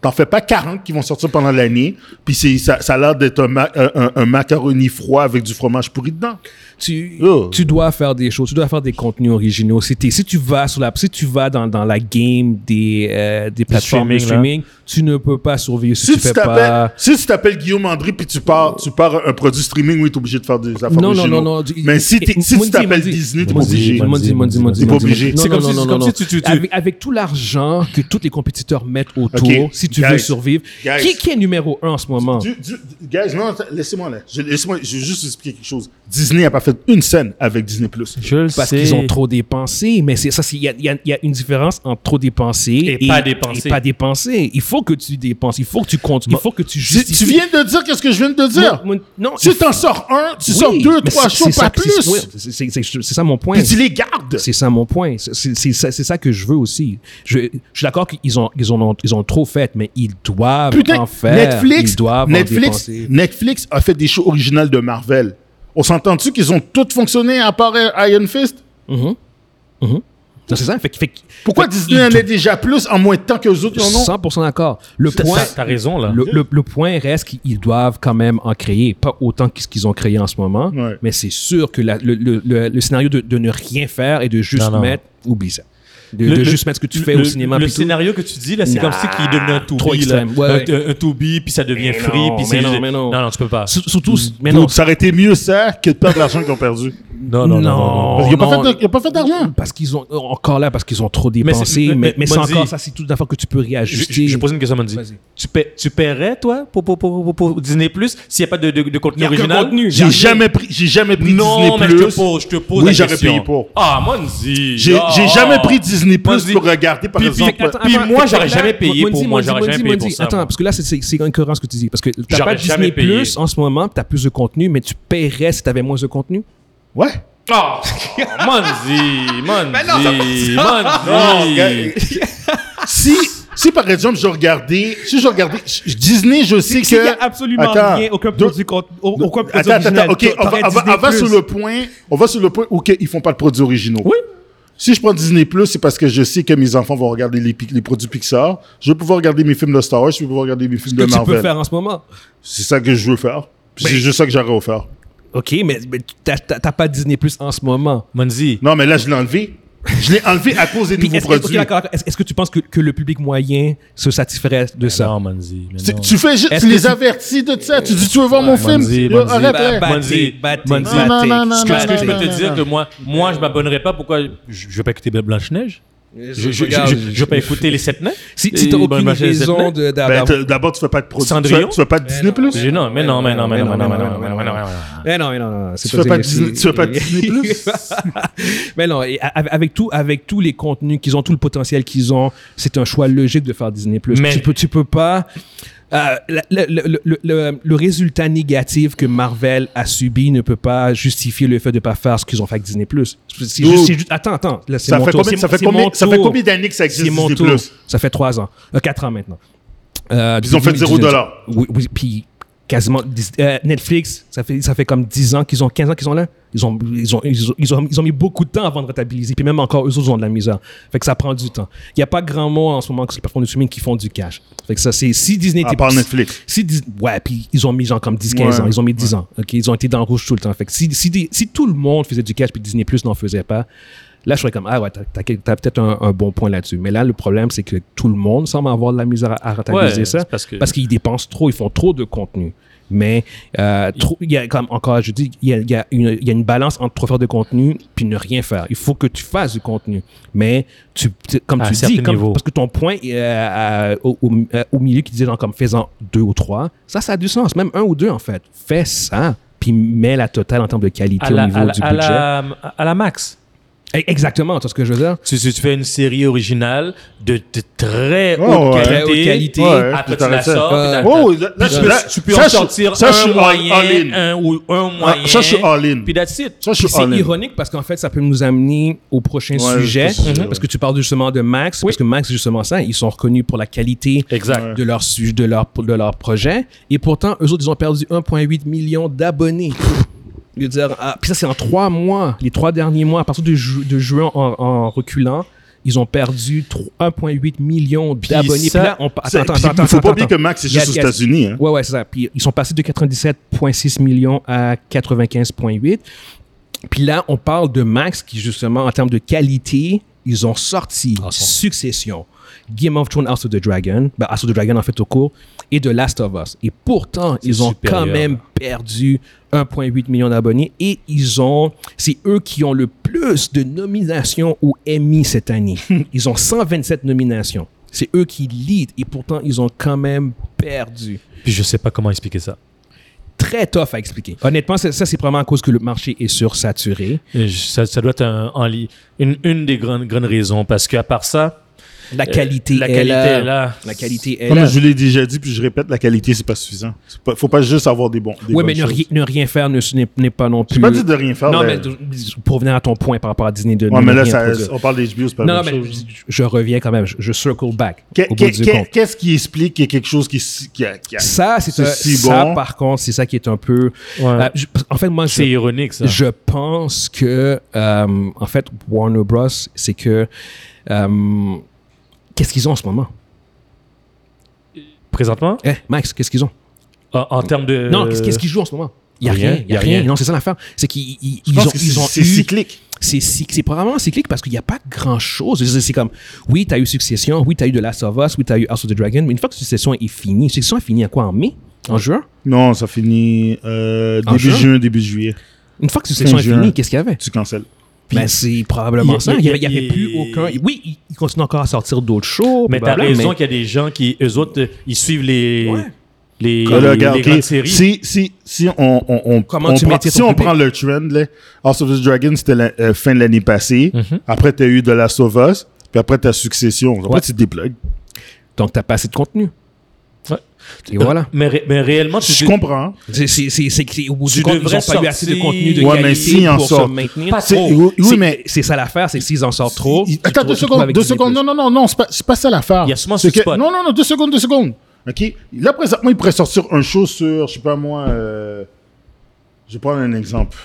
T'en fais pas 40 qui vont sortir pendant l'année, puis c'est ça, ça a l'air d'être un, ma- un- un- un macaroni froid avec du fromage pourri dedans. Tu, Oh. tu dois faire des choses, tu dois faire des contenus originaux. Si, si tu vas sur la, si tu vas dans, dans la game des, euh, des plateformes de streaming, streaming, tu ne peux pas survivre si, Si tu tu fais pas. si tu t'appelles Guillaume André puis tu pars tu pars un produit streaming oui t'es obligé de faire des affaires Non, non, originaux. non, non. Mais si, si tu t'appelles. Disney Mondi, obligé. T'es pas obligé. C'est Non, comme non, si- non, c'est non, comme non. si tu- tu- tu- Avec, avec tout l'argent que tous les compétiteurs mettent autour, si tu Guys. veux survivre, Guys. qui, qui est numéro un en ce moment? Du- du- guys non laissez-moi là laissez-moi je vais juste expliquer quelque chose Disney a pas fait une scène avec Disney Plus Je le Parce sais. qu'ils ont trop dépensé. Mais c'est ça, c'est- il y a, il y a- il y a une différence entre trop dépenser Et pas dépenser. et pas dépenser. Il faut que tu dépenses, il faut que tu comptes, il faut que tu tu justifies. viens de dire qu'est-ce que je viens de te dire? Moi- moi- non, si t'en sors un tu Oui, sors deux trois c'est pas plus c'est- ça mon point. puis tu les gardes C'est ça mon point. C'est- C'est c'est ça, que je veux aussi. Je, je suis d'accord qu'ils ont, ils ont, ils ont trop fait, mais ils doivent Putain, en faire. Netflix, ils doivent en Netflix. Netflix a fait des shows originales de Marvel. On s'entend-tu qu'ils ont toutes fonctionné à part Iron Fist? Non, C'est ça. Fait, fait Pourquoi fait Disney en a déjà plus en moins de temps que les autres en ont? 100% d'accord. Le point, T'as raison, là. le, le- le point reste qu'ils doivent quand même en créer, pas autant que ce qu'ils ont créé en ce moment, Ouais. mais c'est sûr que la- le, le- le- le scénario de, de ne rien faire et de juste Non, non. mettre, oublie ça. De, Le- de juste mettre ce que tu le- fais au cinéma. Le tout. scénario que tu dis, là, c'est Nah, comme si qu'il est devenu un to trop be, là. extrême. Ouais, Un-. Un, to be, puis ça devient Mais free, non, puis mais c'est... non, mais non. non, non, tu peux pas. Surtout, mais non, ça aurait été mieux ça que de perdre l'argent qu'ils ont perdu. Non, non, non, non. non. Parce qu'ils n'ont non. pas, fait d'argent. Parce qu'ils ont encore là parce qu'ils ont trop dépensé, mais- mais, mais- mais, c'est encore ça, c'est toute affaire que tu peux réajuster. je, je pose une question, Mandy. Tu, paie- tu paierais, toi, pour, pour, pour, pour, pour Disney Plus s'il n'y a pas de, de, de contenu Il original? contenu. J'ai jamais pris, j'ai jamais pris Non, Disney mais je te Plus. pose, je te pose Oui, la j'aurais question. payé pour. Ah, Monzi. J'ai ah, j'ai jamais pris Disney Plus Monzi. pour regarder, par exemple. puis- moi, j'aurais jamais payé pour- moi, j'aurais jamais payé pour ça, Attends, parce que là, c'est- incohérent ce que tu dis. Parce que t'as pas Disney. Plus en ce moment, t'as plus de contenu, mais tu paierais si t'avais moins de contenu? Ouais. Ah, Monzi, Monzi, Monzi. si, si par exemple, je regardais, si je regardais, Disney, je sais que. S'il y a absolument Attends, rien, aucun produit, aucun produit Attends, attends, original, attends, ok, on va, Disney sur Plus. le point, on va sur le point où ils font pas de produits originaux. Oui. Si je prends Disney Plus, c'est parce que je sais que mes enfants vont regarder les, produits Pixar. Je vais pouvoir regarder mes films de Star Wars, je vais pouvoir regarder mes films Ce que de tu peux Marvel. faire en ce moment. C'est ça que je veux faire. Puis Ben- c'est juste ça que j'aurais à faire. OK, mais, mais t'as- pas Disney Plus en ce moment. Manzi, Non, mais là, je l'ai enlevé. Je l'ai enlevé à cause des Puis nouveaux est-ce, que- ok, produits. d'accord, d'accord. Est-ce, est-ce que tu penses que, que le public moyen se satisferait de ça? non, Manzi. mais Tu, non. tu fais juste, Est-ce tu que les tu- avertis de ça. Tu dis, tu veux voir mon film? Manzi, Yo, Manzi. arrête, Bah, hein. bah, Manzi, battez, Manzi. battez. Non, non, non, Ce que, non, ce que je peux non, te non, dire non. que moi, moi, je m'abonnerai pas. Pourquoi? Je, je vais pas écouter Blanche-Neige je, je, je, je- je vais pas écouter les sept nains Si, si t'as aucune raison de, Ben, D'abord, tu fais pas de produit. Tu Cendrillon? tu fais pas de Disney Plus? Non, mais non, mais non, mais non, mais non, mais non, mais non, mais non, mais non, mais non. Mais non, mais non, non, non, c'est Tu fais pas de Disney- tu fais pas de Disney Plus? mais non, avec, tout, avec tous les contenus qu'ils ont, tout le potentiel qu'ils ont, c'est un choix logique de faire Disney Plus. Mais- Tu peux, tu peux pas. Euh, le, le- le- le- le résultat négatif que Marvel a subi ne peut pas justifier le fait de ne pas faire ce qu'ils ont fait avec Disney Plus. C'est Dude. juste, c'est juste- attends, attends. Là, Ça mon fait tour. combien, ça fait combien, mon ça fait tour. combien d'années que ça existe Disney. Plus? Ça fait trois ans. Euh, quatre ans maintenant. Euh, Ils ont fait zéro dollar. Oui, oui, puis quasiment. euh, Netflix, ça fait, ça fait comme 10 ans qu'ils ont, 15 ans qu'ils sont là. Ils ont, ils, ont, ils, ont, ils, ont, ils ont mis beaucoup de temps avant de rentabiliser. Puis même encore, eux autres ont de la misère. Fait que ça prend du temps. Il n'y a pas grand monde en ce moment sur les plateformes de streaming qui font du cash. Fait que ça, c'est. Si Disney À part Netflix. Si, ouais, puis ils ont mis genre comme 10-15 Ouais, ans. Ils ont mis 10 ans. OK? Ils ont été dans le rouge tout le temps. Fait que si, si, si tout le monde faisait du cash puis Disney Plus n'en faisait pas, là, je serais comme, ah ouais, t'as, t'as peut-être un, un bon point là-dessus. Mais là, le problème, c'est que tout le monde semble avoir de la misère à, à rentabiliser Ouais, ça. parce que- Parce qu'ils dépensent trop, ils font trop de contenu. Mais euh, trop- il y a comme encore, je dis, il y a, il y a une, il y a une balance entre trop faire de contenu puis ne rien faire. Il faut que tu fasses du contenu, mais tu, comme À tu dis, comme- parce que ton point euh, à- au, au- euh, au milieu qui disait genre comme faisant deux ou trois, ça, ça a du sens, même un ou deux en fait. Fais ça, puis mets la totale en termes de qualité à au la, niveau la- du à budget. la, à la max. Eh, Exactement, tu vois ce que je veux dire? Tu, tu, fais une série originale de, de très Oh, haute ouais. qualité. Très haute qualité. Ouais, Après, tu la sors. Euh, Oh, là, là, puis tu là, peux- tu peux ça, en sortir ça, un moyen, in. un ou un moyen. ça, je suis all in. Puis that's it. Ça, je suis c'est ironique parce qu'en fait, ça peut nous amener au prochain Ouais, sujet. sûr. Parce que tu parles justement de Max, Oui. parce que Max, c'est justement ça, ils sont reconnus pour la qualité Exact. de leur, su- de, leur, de leur projet. Et pourtant, eux autres, ils ont perdu 1,8 million d'abonnés. Je veux dire, ah, puis ça, c'est en trois mois, les trois derniers mois, à partir de, ju- de juin en, en reculant, ils ont perdu tro- 1,8 million d'abonnés. Puis là, on... Attends, puis attends, attends. Il faut pas oublier que. Max, a- juste aux États-Unis. hein. Ouais, ouais, c'est ça. Puis ils sont passés de 97,6 millions à 95,8. Puis là, on parle de Max qui, justement, en termes de qualité, ils ont sorti son- Succession, Game of Thrones, House of the Dragon, ben, House of the Dragon en fait au cours, et The Last of Us. Et pourtant, ils ont supérieur. quand même perdu 1,8 million d'abonnés et ils ont, c'est eux qui ont le plus de nominations au Emmy cette année. ils ont 127 nominations. C'est eux qui lead et pourtant, ils ont quand même perdu Puis je sais pas comment expliquer ça. très tough à expliquer. Honnêtement, ça, c'est probablement à cause que le marché est sursaturé. Ça, ça doit être un, en li- une, une des grandes, grandes raisons. Parce qu'à part ça, La qualité, Euh, la est, qualité là. est là. La qualité est Comme là. je l'ai déjà dit, puis je répète, la qualité, c'est pas suffisant. Pas- faut pas juste avoir des bons. Des Oui, mais ne, ri- ne rien faire ne- ce n'est n'est pas non plus. J'ai pas dit de rien faire. non, mais de- pour revenir à ton point par rapport à Disney de Ouais, mais là, ça- on parle d'HBO, c'est pas Non, la mais je, je reviens quand même. Je, je circle back Qu'est- au bout qu'est- du qu'est- compte. Qu'est-ce qui explique qu'il y a quelque chose qui, a, qui a- Ça, c'est un- si ça, bon? par contre, c'est ça qui est un peu. Ouais. Euh, je- en fait, moi, je, c'est ironique, ça. Je pense que, euh, en fait, Warner Bros, c'est que. euh, qu'est-ce qu'ils ont en ce moment? Présentement, Eh, Max, qu'est-ce qu'ils ont? en, en termes de. Non, qu'est-ce qu'ils jouent en ce moment? Il n'y a rien, rien. Il n'y a rien. Non, c'est ça l'affaire. C'est qu'ils ils, ils ont, ils c'est ont c'est eu. cyclique. C'est probablement cyclique parce qu'il n'y a pas grand-chose. C'est c'est comme, oui, tu as eu Succession, oui, tu as eu The Last of Us, oui, tu as eu House of the Dragon, mais une fois que Succession est finie, Succession est finie à quoi? En mai? En juin? Non, ça finit euh, début juin? juin, début juillet. Une fois que Succession est finie, qu'est-ce qu'il y avait? Tu cancelles. Ben, c'est probablement il ça. Il il n'y avait, plus aucun. Oui, il il continue encore à sortir d'autres shows. Mais t'as raison mais- qu'il y a des gens qui, eux autres, euh, ils suivent les. Ouais. Les, Là, les, les séries. Si, si, si on, on, on, Comment on tu prend, si on prend le trend, là, House of the Dragon, c'était la euh, fin de l'année passée. Mhm. Après, tu as eu The Last of Us. Puis après, tu as Succession. Après, Ouais. tu te déplugues. Donc, tu n'as pas assez de contenu. Et voilà. Mais, ré- mais réellement, tu Je comprends. C'est, c'est, c'est, c'est que, au bout du compte, ils n'ont pas eu assez de contenu de Ouais, mais qualité s'ils en pour sortent se maintenir. pas C'est- trop. oui, oui, C'est- mais c'est ça l'affaire, c'est que s'ils en sortent trop. Attends te deux secondes, deux secondes. Non, non, non, non, c'est pas, c'est pas ça l'affaire. Il y a sûrement C'est six que- spots. Non, non, non, deux secondes, deux secondes. OK? Là, présentement, il pourrait sortir un show sur, je sais pas moi, euh, je vais prendre un exemple.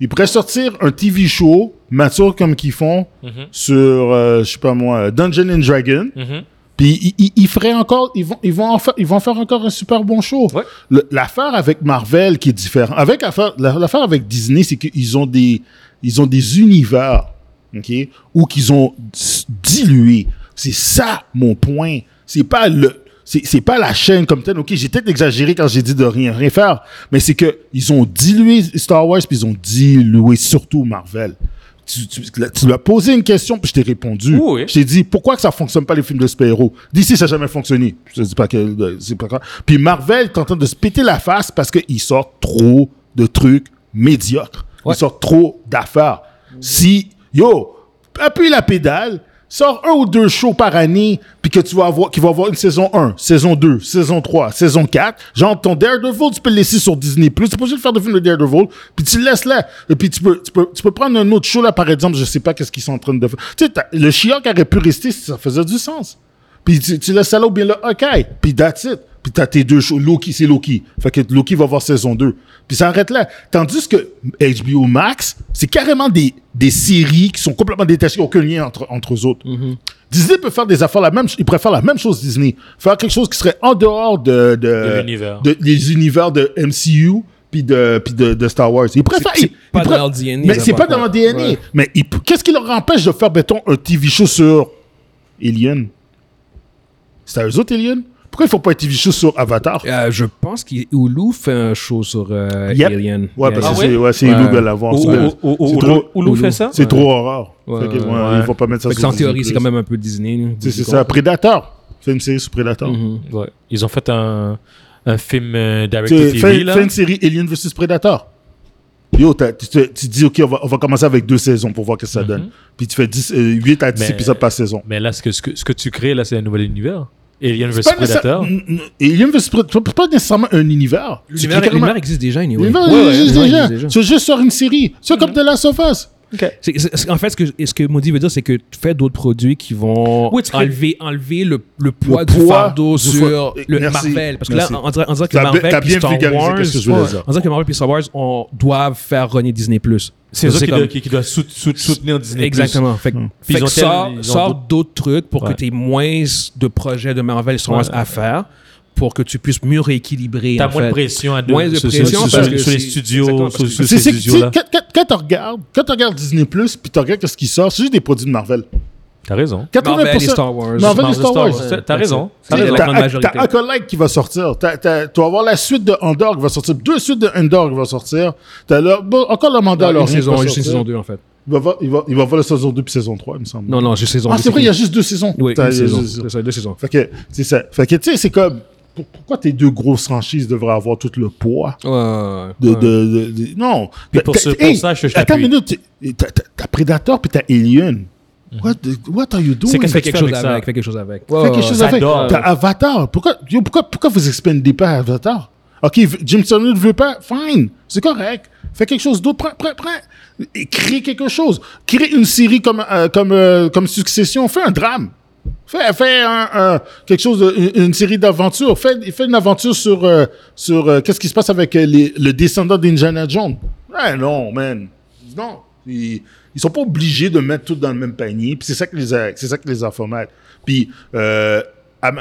Il pourrait sortir un TV show, mature comme qu'ils font, Mhm. sur, euh, je sais pas moi, Dungeon and Dragon. Mhm. Puis ils, ils, feraient encore, ils vont, ils vont en faire, ils vont faire encore un super bon show. Ouais. L'affaire avec Marvel qui est différent, avec l'affaire, la- l'affaire avec Disney, c'est qu'ils ont des, ils ont des univers, ok, ou qu'ils ont dilué. C'est ça mon point. C'est pas le, c'est c'est pas la chaîne comme telle. Ok, j'ai peut-être exagéré quand j'ai dit de rien rien faire, mais c'est que ils ont dilué Star Wars puis ils ont dilué surtout Marvel. Tu, tu, tu lui as posé une question puis je t'ai répondu. Oui. Je t'ai dit pourquoi que ça fonctionne pas les films de super-héros? D'ici ça n'a jamais fonctionné. Je dis pas que euh, c'est pas grave. Puis Marvel est en train de se péter la face parce qu'ils sortent trop de trucs médiocres. Ils sortent trop d'affaires. Si yo appuie la pédale, sors un ou deux shows par année, puis que tu vas avoir, une saison 1, saison 2, saison 3, saison 4. Genre, ton Daredevil, tu peux le laisser sur Disney+. Tu pas obligé de faire de film de Daredevil, puis tu le laisses là. Et puis tu peux, prendre un autre show, là, par exemple, je sais pas qu'est-ce qu'ils sont en train de faire. Tu sais, le She-Hulk aurait pu rester si ça faisait du sens. Puis tu, tu laisses ça là ou bien là, OK. Puis that's it. Puis t'as tes deux shows. Loki, c'est Loki. Fait que Loki va voir saison 2. Puis ça arrête là. Tandis que HBO Max, c'est carrément des, des séries qui sont complètement détachées, aucun lien entre, entre eux autres. Disney peut faire des affaires la même, il pourrait faire la même chose Disney. Faire quelque chose qui serait en dehors de, de, De l'univers. de- des univers de MCU puis de, puis de, de Star Wars. Il pourrait C'est- faire, c'est il- pas il pourrait- dans leur DNA, Mais c'est pas dans leur. DNA. Mais qu'est-ce qui leur empêche de faire, mettons, un TV show sur Alien? C'est à eux autres, Alien? Pourquoi ils font pas un TV show sur Avatar? Euh, je pense qu'Hulu fait un show sur euh, Yep. Alien. Ouais, parce que yeah. c'est ouais, c'est Ouais. Hulu qui va l'avoir. Hulu fait ça? C'est trop horreur. Ouais, Fait que, ouais, ouais. Ils vont pas mettre ça Fait sur en théorie, Disney+. c'est quand même un peu Disney. C'est ça. Predator. Fais une série sur Predator. Mhm. Ouais. Ils ont fait un, un film euh, direct là. fais une série Alien vs Predator. Yo, tu, dis, OK, on va, on va commencer avec deux saisons pour voir ce que ça donne. Puis tu fais 10, euh, 8 à 10 Mais- épisodes par saison. Mais là, ce que, ce que, ce que tu crées, là, c'est un nouvel univers. Alien vs C'est Predator. Alien vs Predator, c'est pas nécessairement un univers. L'univers existe déjà, anyway. L'univers Ouais, ouais, existe déjà. veux juste sur une série. C'est comme The Last of Us. C'est- c'est- c'est- en fait, ce que, ce que Maudit veut dire, c'est que tu fais d'autres produits qui vont Oui, enlever, enlever le, le poids Le du poids fardeau du sur fa- le Merci. Marvel. Parce que Merci. là, on dirait, on dirait que Marvel bien- bien Star Wars, que je dire. on dirait que Marvel et Star Wars on, doivent faire renier Disney+. C'est eux qui, comme- doivent- qui, qui doivent sout- sout- soutenir Disney+. Exactement. Fait, Hmm. fait que sort, d'autres- trucs pour Ouais. que tu aies moins de projets de Marvel et Star Wars Ouais. à faire, pour que tu puisses mieux rééquilibrer. T'as moins de pression à deux, Moins de sur, pression sur- parce sur- que sur les studios, C'est-. Quand, quand, quand tu regardes, quand tu regardes Disney+, puis tu regardes ce qui sort, c'est juste des produits de Marvel. T'as raison. 80%. Marvel et Star Wars. Marvel et Star Wars. T'as- raison. T'as Acolyte qui va sortir. T'as- t'as- Tu vas avoir la suite de Andor qui va sortir. Deux suites de Andor qui va sortir. T'as le- bon, encore le mandat saison, juste une saison 2, en fait. Il va voir, il va, il va voir la saison 2 puis saison 3, il me semble. Non, non, juste saison ah, 2. c'est vrai, il y a juste deux saisons. Oui, une saison. C'est ça, deux saisons. Fait que, c'est ça. Fait que, tu sais, c'est comme, pour- pourquoi tes deux grosses franchises devraient avoir tout le poids Ouais, de, ouais. de, de- de- non. Puis pour T'as- ce- pour hey, ça, je- je Attends une minute. T'as- T'as t'as Predator puis t'as Alien. What, the- what are you doing? C'est qu'est-ce Fais que tu quelque fais chose avec ça? avec, fais quelque chose avec. Fais quelque chose ça avec. T'as Avatar. Pourquoi, yo, pourquoi, pourquoi vous expandez pas Avatar? Ok, Jim Turner ne veut pas, fine, c'est correct. Fais quelque chose d'autre, prends, prends, prends. Et crée quelque chose. Crée une série comme, euh, comme, euh, comme Succession. Fais un drame. Fais, fais un, un- quelque chose, de- une, une série d'aventures. Fais, fais une aventure sur, euh, sur euh, qu'est-ce qui se passe avec euh, les, le descendant d'Indiana Jones? Ouais, non, man. Non. Ils sont pas obligés de mettre tout dans le même panier. Puis c'est ça que les a, c'est ça que les a. Puis euh,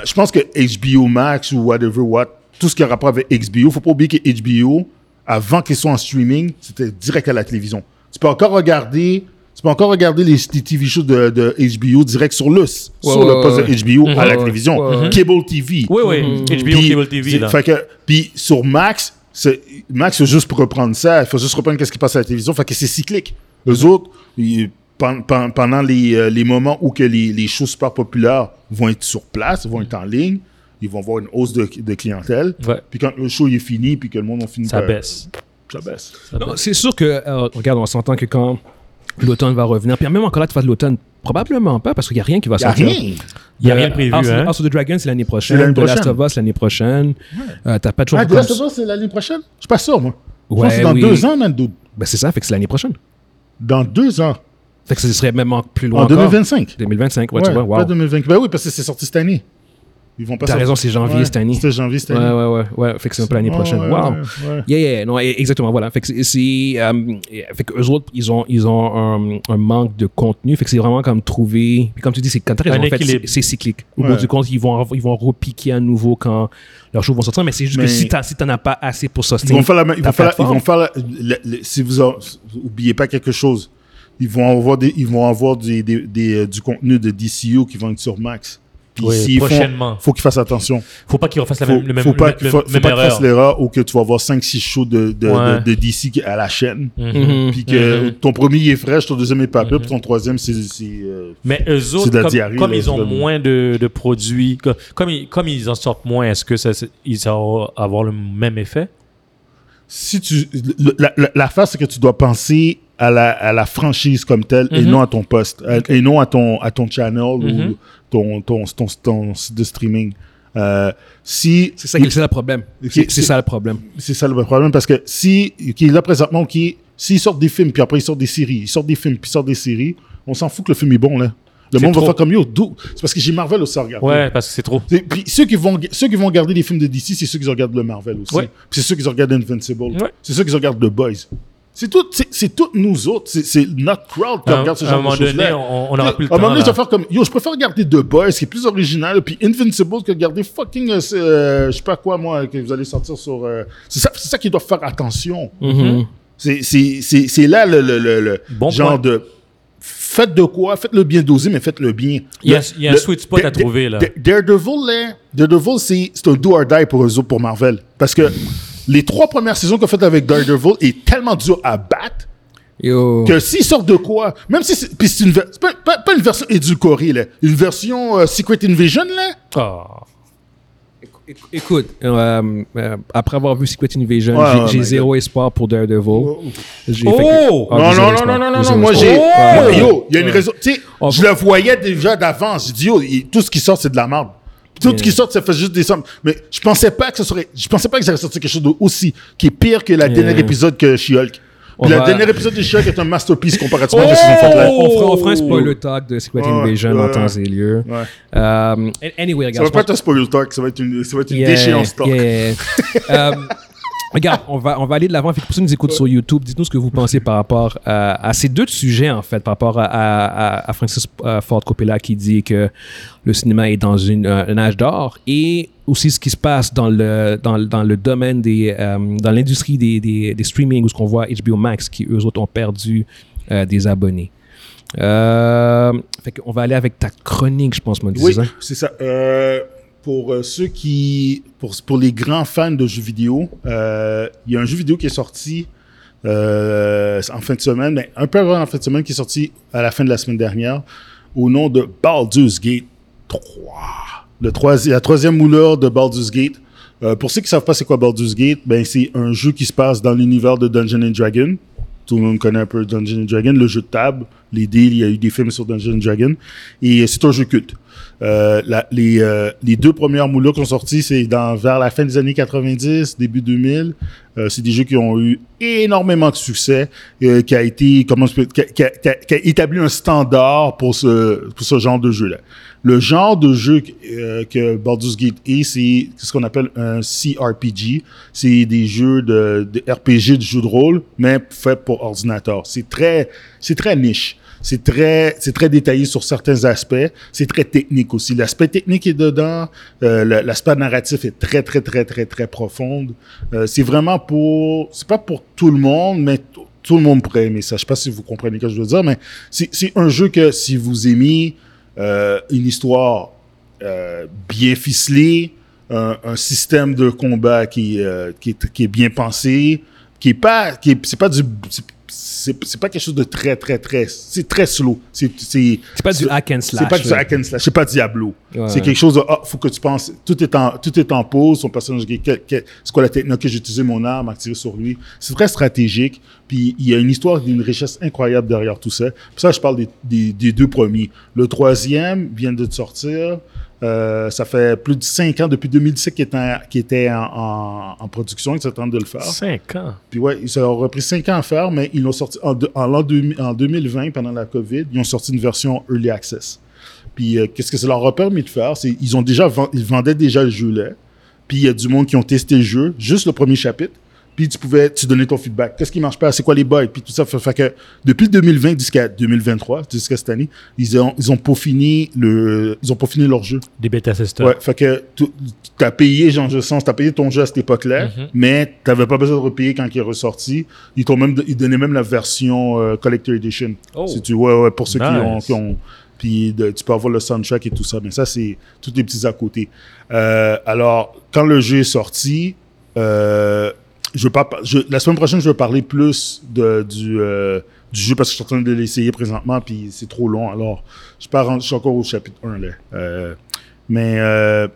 je pense que HBO Max ou whatever what, tout ce qui a rapport avec HBO, faut pas oublier que HBO, avant qu'ils soient en streaming, c'était direct à la télévision. Tu peux encore regarder, tu peux encore regarder les, les TV shows de, de HBO direct sur le, sur ouais, le poste ouais. de HBO à la télévision. Cable TV. Oui, oui. HBO Puis, Cable TV. Fait que, puis sur Max, Max, c'est juste pour reprendre ça. Il faut juste reprendre qu'est-ce qui passe à la télévision. Fait que c'est cyclique. Eux autres, ils- pendant les, euh, les moments où que les, les shows super populaires vont être sur place, vont être en ligne, ils vont avoir une hausse de, de clientèle. Ouais. Puis quand le show il est fini, puis que le monde a fini Ça par- baisse. Ça baisse. C'est sûr que, euh, regarde, on s'entend que quand l'automne va revenir, puis même encore là, tu fasses l'automne, probablement pas, parce qu'il n'y a rien qui va Il n'y a sortir. rien. Il y a rien de prévu, House, hein? House of the Dragon, c'est l'année prochaine. l'année The Last prochaine. of Us, l'année prochaine. Euh, T'as pas toujours Ah, The Last of Us, c'est l'année prochaine? Je suis pas sûr, moi. Je pense Ouais, que c'est dans oui. deux ans, man, dude. Ben, c'est ça, fait que c'est l'année prochaine. Dans deux ans. Fait que ce serait même plus loin En encore. 2025. 2025, ouais, Ouais, tu vois, wow. pas 2025. Ben oui, parce que c'est sorti cette année. Ils vont pas T'as raison, c'est janvier Ouais, cette année. C'était janvier cette Ouais, année. ouais, ouais, ouais. Fait que c'est un peu l'année Ouais, prochaine. ouais, wow. ouais, ouais. Yeah, yeah, non, exactement, voilà. Fait que c'est, euh, fait que eux autres, ils ont, ils ont un, un manque de contenu. Fait que c'est vraiment comme trouver, puis comme tu dis, c'est quand t'as raison, en fait, c'est, cyclique. Au Ouais. bout du compte, ils vont, ils vont repiquer à nouveau quand leurs shows vont sortir, mais c'est juste Mais- que si, t'as, si t'en as pas assez pour Ils soutenir vont faire la même. Ils vont faire, la- ils vont faire la- si vous en- oubliez pas quelque chose, ils vont avoir des, ils vont avoir des, des- des, euh, du contenu de DCU qui vont être sur Max. Puis Oui, s'ils font- prochainement. faut qu'ils fassent attention. Faut pas qu'ils refassent la Faut, même, le même, faut pas, le- faut, le faut même pas qu'ils erreur. fassent l'erreur ou que tu vas avoir 5-6 shows de, de, Ouais. de, de DC à la chaîne. Mhm. Puis que Mhm. ton premier est fraîche, ton deuxième est pas peu, puis ton troisième c'est. c'est, euh, Mais eux C'est autres, de la comme, diarrhée, comme là, ils ont de- moins de, de produits, co- comme, ils, comme ils en sortent moins, est-ce que ça, ils vont avoir le même effet? si tu le- la, la, la face c'est que tu dois penser à la, à la franchise comme telle et Mhm. non à ton poste à- et non à ton à ton channel Mhm. ou ton ton, ton ton site de streaming Euh, si C'est ça, qui- c'est le problème. C'est, ça le problème. c'est ça le problème parce que si qui est là présentement qui s'ils sortent des films puis après ils sortent des séries ils sortent des films puis ils sortent des séries on s'en fout que le film est bon là le monde va trop. faire comme yo d'où? C'est parce que j'ai Marvel aussi à regarder Ouais, parce que c'est trop. Puis ceux qui vont ceux qui vont regarder les films de DC, c'est ceux qui regardent le Marvel aussi. Ouais. Puis c'est ceux qui regardent Invincible. Ouais. C'est ceux qui regardent The Boys. C'est tout, c'est, toutes nous autres. C'est, notre crowd qui À un- regarde ce à un genre moment de choses donné, on- n'aura plus le À un moment temps, donné, là. vas faire comme, yo, je préfère regarder The Boys, qui est plus original, puis Invincible que regarder fucking, euh, euh, je sais pas quoi, moi, que vous allez sortir sur, euh, c'est ça, c'est ça qui doit faire attention. Mhm. C'est, c'est, c'est, c'est là le, le, le, le Bon genre point. de, faites de quoi, faites-le bien dosé, mais faites-le bien. Il y a- Le- il y a un le- sweet spot à trouver, là. Da- Daredevil, là, Daredevil, c'est, c'est un do or die pour eux autres, pour Marvel. Parce que les trois premières saisons qu'on a faites avec Daredevil est tellement dur à battre Yo. que s'ils sortent de quoi, même si c'est, c'est une, ver- pas, pas- pas une version édulcorée, là, une version euh, Secret Invasion, là, Ah. Éc- Écoute, euh, euh, après avoir vu Secret Invasion, Ouais, j'ai, j'ai zéro espoir pour Daredevil. J'ai Oh! fait que- Ah, non, j'ai non, non, non, non, J'ai non, zéro moi j'ai. Oh! moi, yo, il y a une raison. Tu sais, Oh, je le voyais déjà d'avance. Je dis, yo, tout ce qui sort, c'est de la merde. Tout ce qui sort, ça fait juste des sommes. Mais je pensais pas que ce serait. Je pensais pas que ça allait sortir quelque chose d'aussi. qui est pire que la dernière épisode que She-Hulk. On Le va- dernier épisode de She-Hulk est un masterpiece comparativement Oh! à fait là. On fera, on fera un spoiler talk de Secret Invasion en temps et lieu. Ouais. Euh, anyway, Ça regarde. va je pas être un spoiler talk, ça va être une, ça va être une Yeah, déchéance talk. yeah. Euh, regarde, on va, on va aller de l'avant. Pour ceux qui nous écoutent sur YouTube, dites-nous ce que vous pensez par rapport à, à ces deux sujets, en fait, par rapport à, à- à Francis euh, Ford Coppola qui dit que le cinéma est dans une, euh, un âge d'or et aussi ce qui se passe dans le, dans, dans le domaine des. euh, dans l'industrie des, des, des streaming où ce qu'on voit HBO Max qui, eux autres, ont perdu euh, des abonnés. Euh, fait qu'on va aller avec ta chronique, je pense, mon Oui, c'est ça. Euh, pour euh, ceux qui, pour, les grands fans de jeux vidéo, euh, il y a un jeu vidéo qui est sorti euh, en fin de semaine, un peu avant en fin de semaine, qui est sorti à la fin de la semaine dernière, au nom de Baldur's Gate 3. Le la troisième mouleur de Baldur's Gate. Pour ceux qui ne savent pas c'est quoi Baldur's Gate, ben c'est un jeu qui se passe dans l'univers de Dungeon and Dragon. Tout le monde connaît un peu Dungeon and Dragon, le jeu de table, les deals, il y a eu des films sur Dungeon and Dragon. Et c'est un jeu culte. Euh, la- les, euh, les deux premières moulures qui sont sorties, c'est dans, vers la fin des années 90, début 2000. Euh, c'est des jeux qui ont eu énormément de succès, euh, qui a été, comment qui a- qui a- qui a établi un standard pour ce, pour ce genre de jeu-là. Le genre de jeu que, euh, que Baldur's Gate est, c'est ce qu'on appelle un CRPG. C'est des jeux de, de RPG, de jeux de rôle, mais fait pour ordinateur. C'est très, c'est très niche. C'est très, c'est très détaillé sur certains aspects. C'est très technique aussi. L'aspect technique est dedans. Euh, l'aspect narratif est très, très, très, très, très profond. Euh, c'est vraiment pour, c'est pas pour tout le monde, mais tout le monde pourrait aimer ça. Je sais pas si vous comprenez ce que je veux dire, mais c'est, un jeu que si vous aimez euh, une histoire bien ficelée, un, un système de combat qui, qui, est, qui est bien pensé, qui est pas, qui est, c'est pas du, c'est- pas quelque chose de très, très, très. C'est très slow. C'est pas du hack and slash. c'est pas du hack and slash. C'est pas Diablo. Ouais. C'est quelque chose de, ah, faut que tu penses. Tout est en, tout est en pause. Son personnage, c'est quoi la technique que j'ai utilisé mon arme à tirer sur lui. C'est très stratégique. Puis il y a une histoire d'une richesse incroyable derrière tout ça. Puis ça, je parle des, des, des deux premiers. Le troisième vient de sortir. Euh, ça fait plus de cinq ans, depuis 2017, qu'il était, en, qu'il était en, en, en production. Ils s'attendent de le faire. 5 ans? Puis ouais, ça leur a pris cinq ans à faire, mais ils l'ont sorti en, deux- en l'an 2000 en 2020, pendant la COVID, ils ont sorti une version Early Access. Puis euh, qu'est-ce que ça leur a permis de faire? C'est ils ont déjà ils vendaient déjà le jeu là. Puis il y a du monde qui ont testé le jeu, juste le premier chapitre. Puis tu pouvais, tu donnais ton feedback. Qu'est-ce qui marche pas? C'est quoi les bugs? Puis tout ça. Fait, fait que depuis 2020 jusqu'à 2023, jusqu'à cette année, ils ont, ils ont peaufiné le, ils ont peaufiné leur jeu. Des bêta testers. Ouais, fait que tu as payé, genre, je sens, t'as payé ton jeu à cette époque-là, Mhm. mais t'avais pas besoin de repayer quand il est ressorti. Ils t'ont même, ils donnaient même la version euh, Collector Edition. Oh. Si tu, ouais, ouais, pour ceux qui ont, qui ont, puis de- tu peux avoir le soundtrack et tout ça. Mais ça, c'est tous les petits à côté. Euh, alors, quand le jeu est sorti, euh, je par- je, la semaine prochaine, je vais parler plus de, du, euh, du jeu parce que je suis en train de l'essayer présentement, puis c'est trop long. Alors, je, pars je suis encore au chapitre 1, là. Euh, mais euh,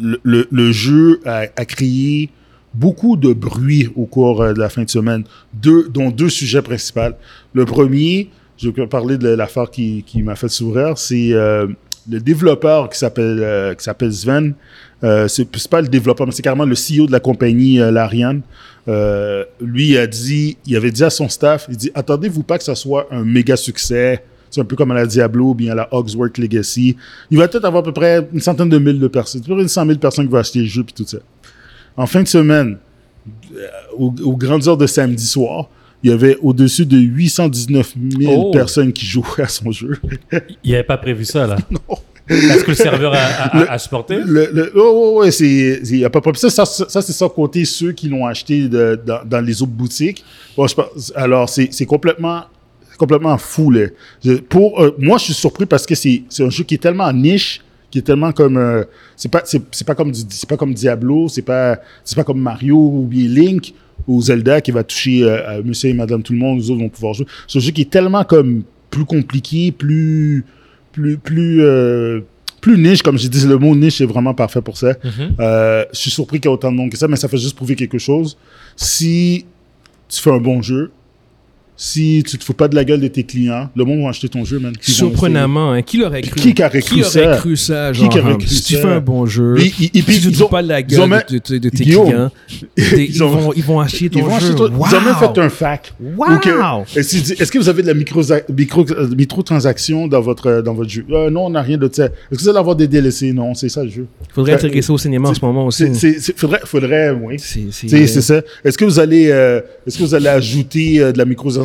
le, le, le jeu a, a créé beaucoup de bruit au cours euh, de la fin de semaine, deux, dont deux sujets principaux. Le premier, je vais parler de l'affaire qui, qui m'a fait sourire, c'est euh, le développeur qui s'appelle euh, qui s'appelle Sven. Euh, c'est pas le développeur, mais c'est carrément le CEO de la compagnie euh, Larian. Lui a dit, il avait dit à son staff, il dit attendez-vous pas que ça soit un méga succès. C'est un peu comme à la Diablo ou bien à la Hogsworth Legacy. Il va peut-être avoir à peu près une centaine de mille de personnes, à peu près une cent mille personnes qui vont acheter le jeu puis tout ça. En fin de semaine, aux grandes heures de samedi soir, il y avait au-dessus de 819 000 Oh. personnes qui jouaient à son jeu. Il avait pas prévu ça, là. Est-ce que le serveur a, a, a- a supporté? Le, le, oh, ouais, ouais, c'est, y a pas ça, ça, ça, c'est sans compter ceux qui l'ont acheté de- dans, dans les autres boutiques. Bon, je pense- alors, c'est, c'est complètement, complètement fou, là. Je- pour, euh, moi, je suis surpris parce que c'est, c'est un jeu qui est tellement niche, qui est tellement comme, euh, c'est pas, c'est, c'est pas comme du, c'est pas comme Diablo, c'est pas, c'est pas comme Mario ou bien Link ou Zelda qui va toucher euh, à Monsieur et Madame tout le monde, les autres vont pouvoir jouer. C'est un jeu qui est tellement comme plus compliqué, plus, plus, plus, euh, plus niche, comme j'ai dit, le mot niche est vraiment parfait pour ça. Mhm. Euh, je suis surpris qu'il y ait autant de monde que ça, mais ça fait juste prouver quelque chose. Si tu fais un bon jeu, si tu te fous pas de la gueule de tes clients, le monde va acheter ton jeu, man. Ils Surprenamment, hein, qui l'aurait cru? Qui aurait cru Qui aurait ça? cru ça? Qui Genre, aurait cru si tu fais un bon jeu, Puis, ils- et puis, si tu te ils fous pas de la ils gueule de, de- de tes Guillaume, clients, des- ils, ont- vont, ils vont acheter ton Ils vont jeu. acheter toi- Ils ont même Wow! fait un fac. Wow! Est-ce que- vous avez de la micro, micro, euh, microtransactions dans votre, dans votre jeu? Euh, non, on n'a rien de ça. Est-ce que vous allez avoir des DLC? Non, c'est ça le jeu. Il faudrait intégrer ça au cinéma en ce moment aussi. C'est- faudrait, faudrait, oui. C'est- ça. Est-ce que vous allez, euh, est-ce que vous allez ajouter euh, de la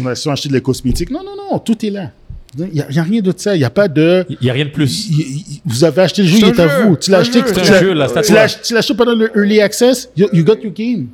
microtransaction, acheter de la cosmétique? Non, non, non, tout est là. Il n'y a, il y a rien de ça. Il n'y a pas de. Il n'y a rien de plus. vous avez acheté le jeu, C'est il est à vous. Tu l'as acheté, tu C'est un l'as- acheté pendant le early access, you, you got your game.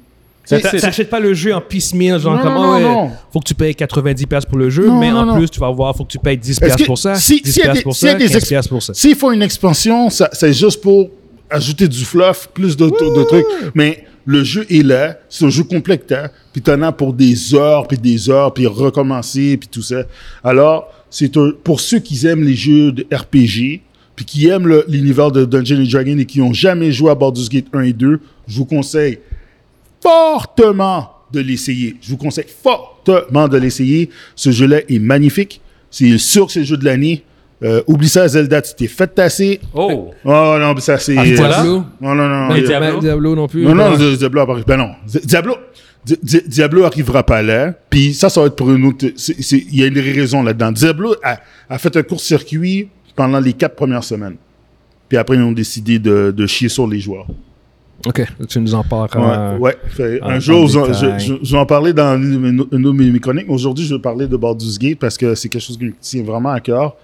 T'achètes pas le jeu en piecemeal, genre Non, comme, non, ah ouais, non. faut que tu payes 90$ piastres pour le jeu, Non, mais non, en non. plus, tu vas voir, faut que tu payes 10$ Est-ce piastres que pour ça, si- 10$ s'il y a piastres des- pour a ça, des 15$ ex- piastres pour ça. S'ils font une expansion, ça, c'est juste pour ajouter du fluff, plus de, de trucs. Mais le jeu est là, c'est un jeu complétant, puis t'en as pour des heures, puis des heures, puis recommencer, puis tout ça. Alors, c'est un- pour ceux qui aiment les jeux de RPG, puis qui aiment l'univers de Dungeons Dragons et qui n'ont jamais joué à Baldur's Gate 1 et 2, je vous conseille fortement de l'essayer. Je vous conseille fortement de l'essayer. Ce jeu-là est magnifique. C'est sûr que c'est le jeu de l'année. Euh, oublie ça, Zelda, tu t'es fait tasser. Oh! Oh non, mais ça c'est. Ah. Diablo? Non, non, non. Mais euh, Diablo? Diablo non plus. non, non, non. Di- Diablo apparaît. Ben non. Di- Diablo. Di- Di- Diablo arrivera pas là. Puis ça, ça va être pour une autre. Il y a une raison là-dedans. Diablo a, a fait un court-circuit pendant les quatre premières semaines. Puis après, ils ont décidé de, de chier sur les joueurs. Ok, tu nous en parles. Ouais, ouais. Fait, en- un en jour, je, détail. je, je- je vais en parler dans une, une- une de mes, chroniques. mais Aujourd'hui, je vais parler de Baldur's Gate parce que c'est quelque chose qui me tient vraiment à cœur.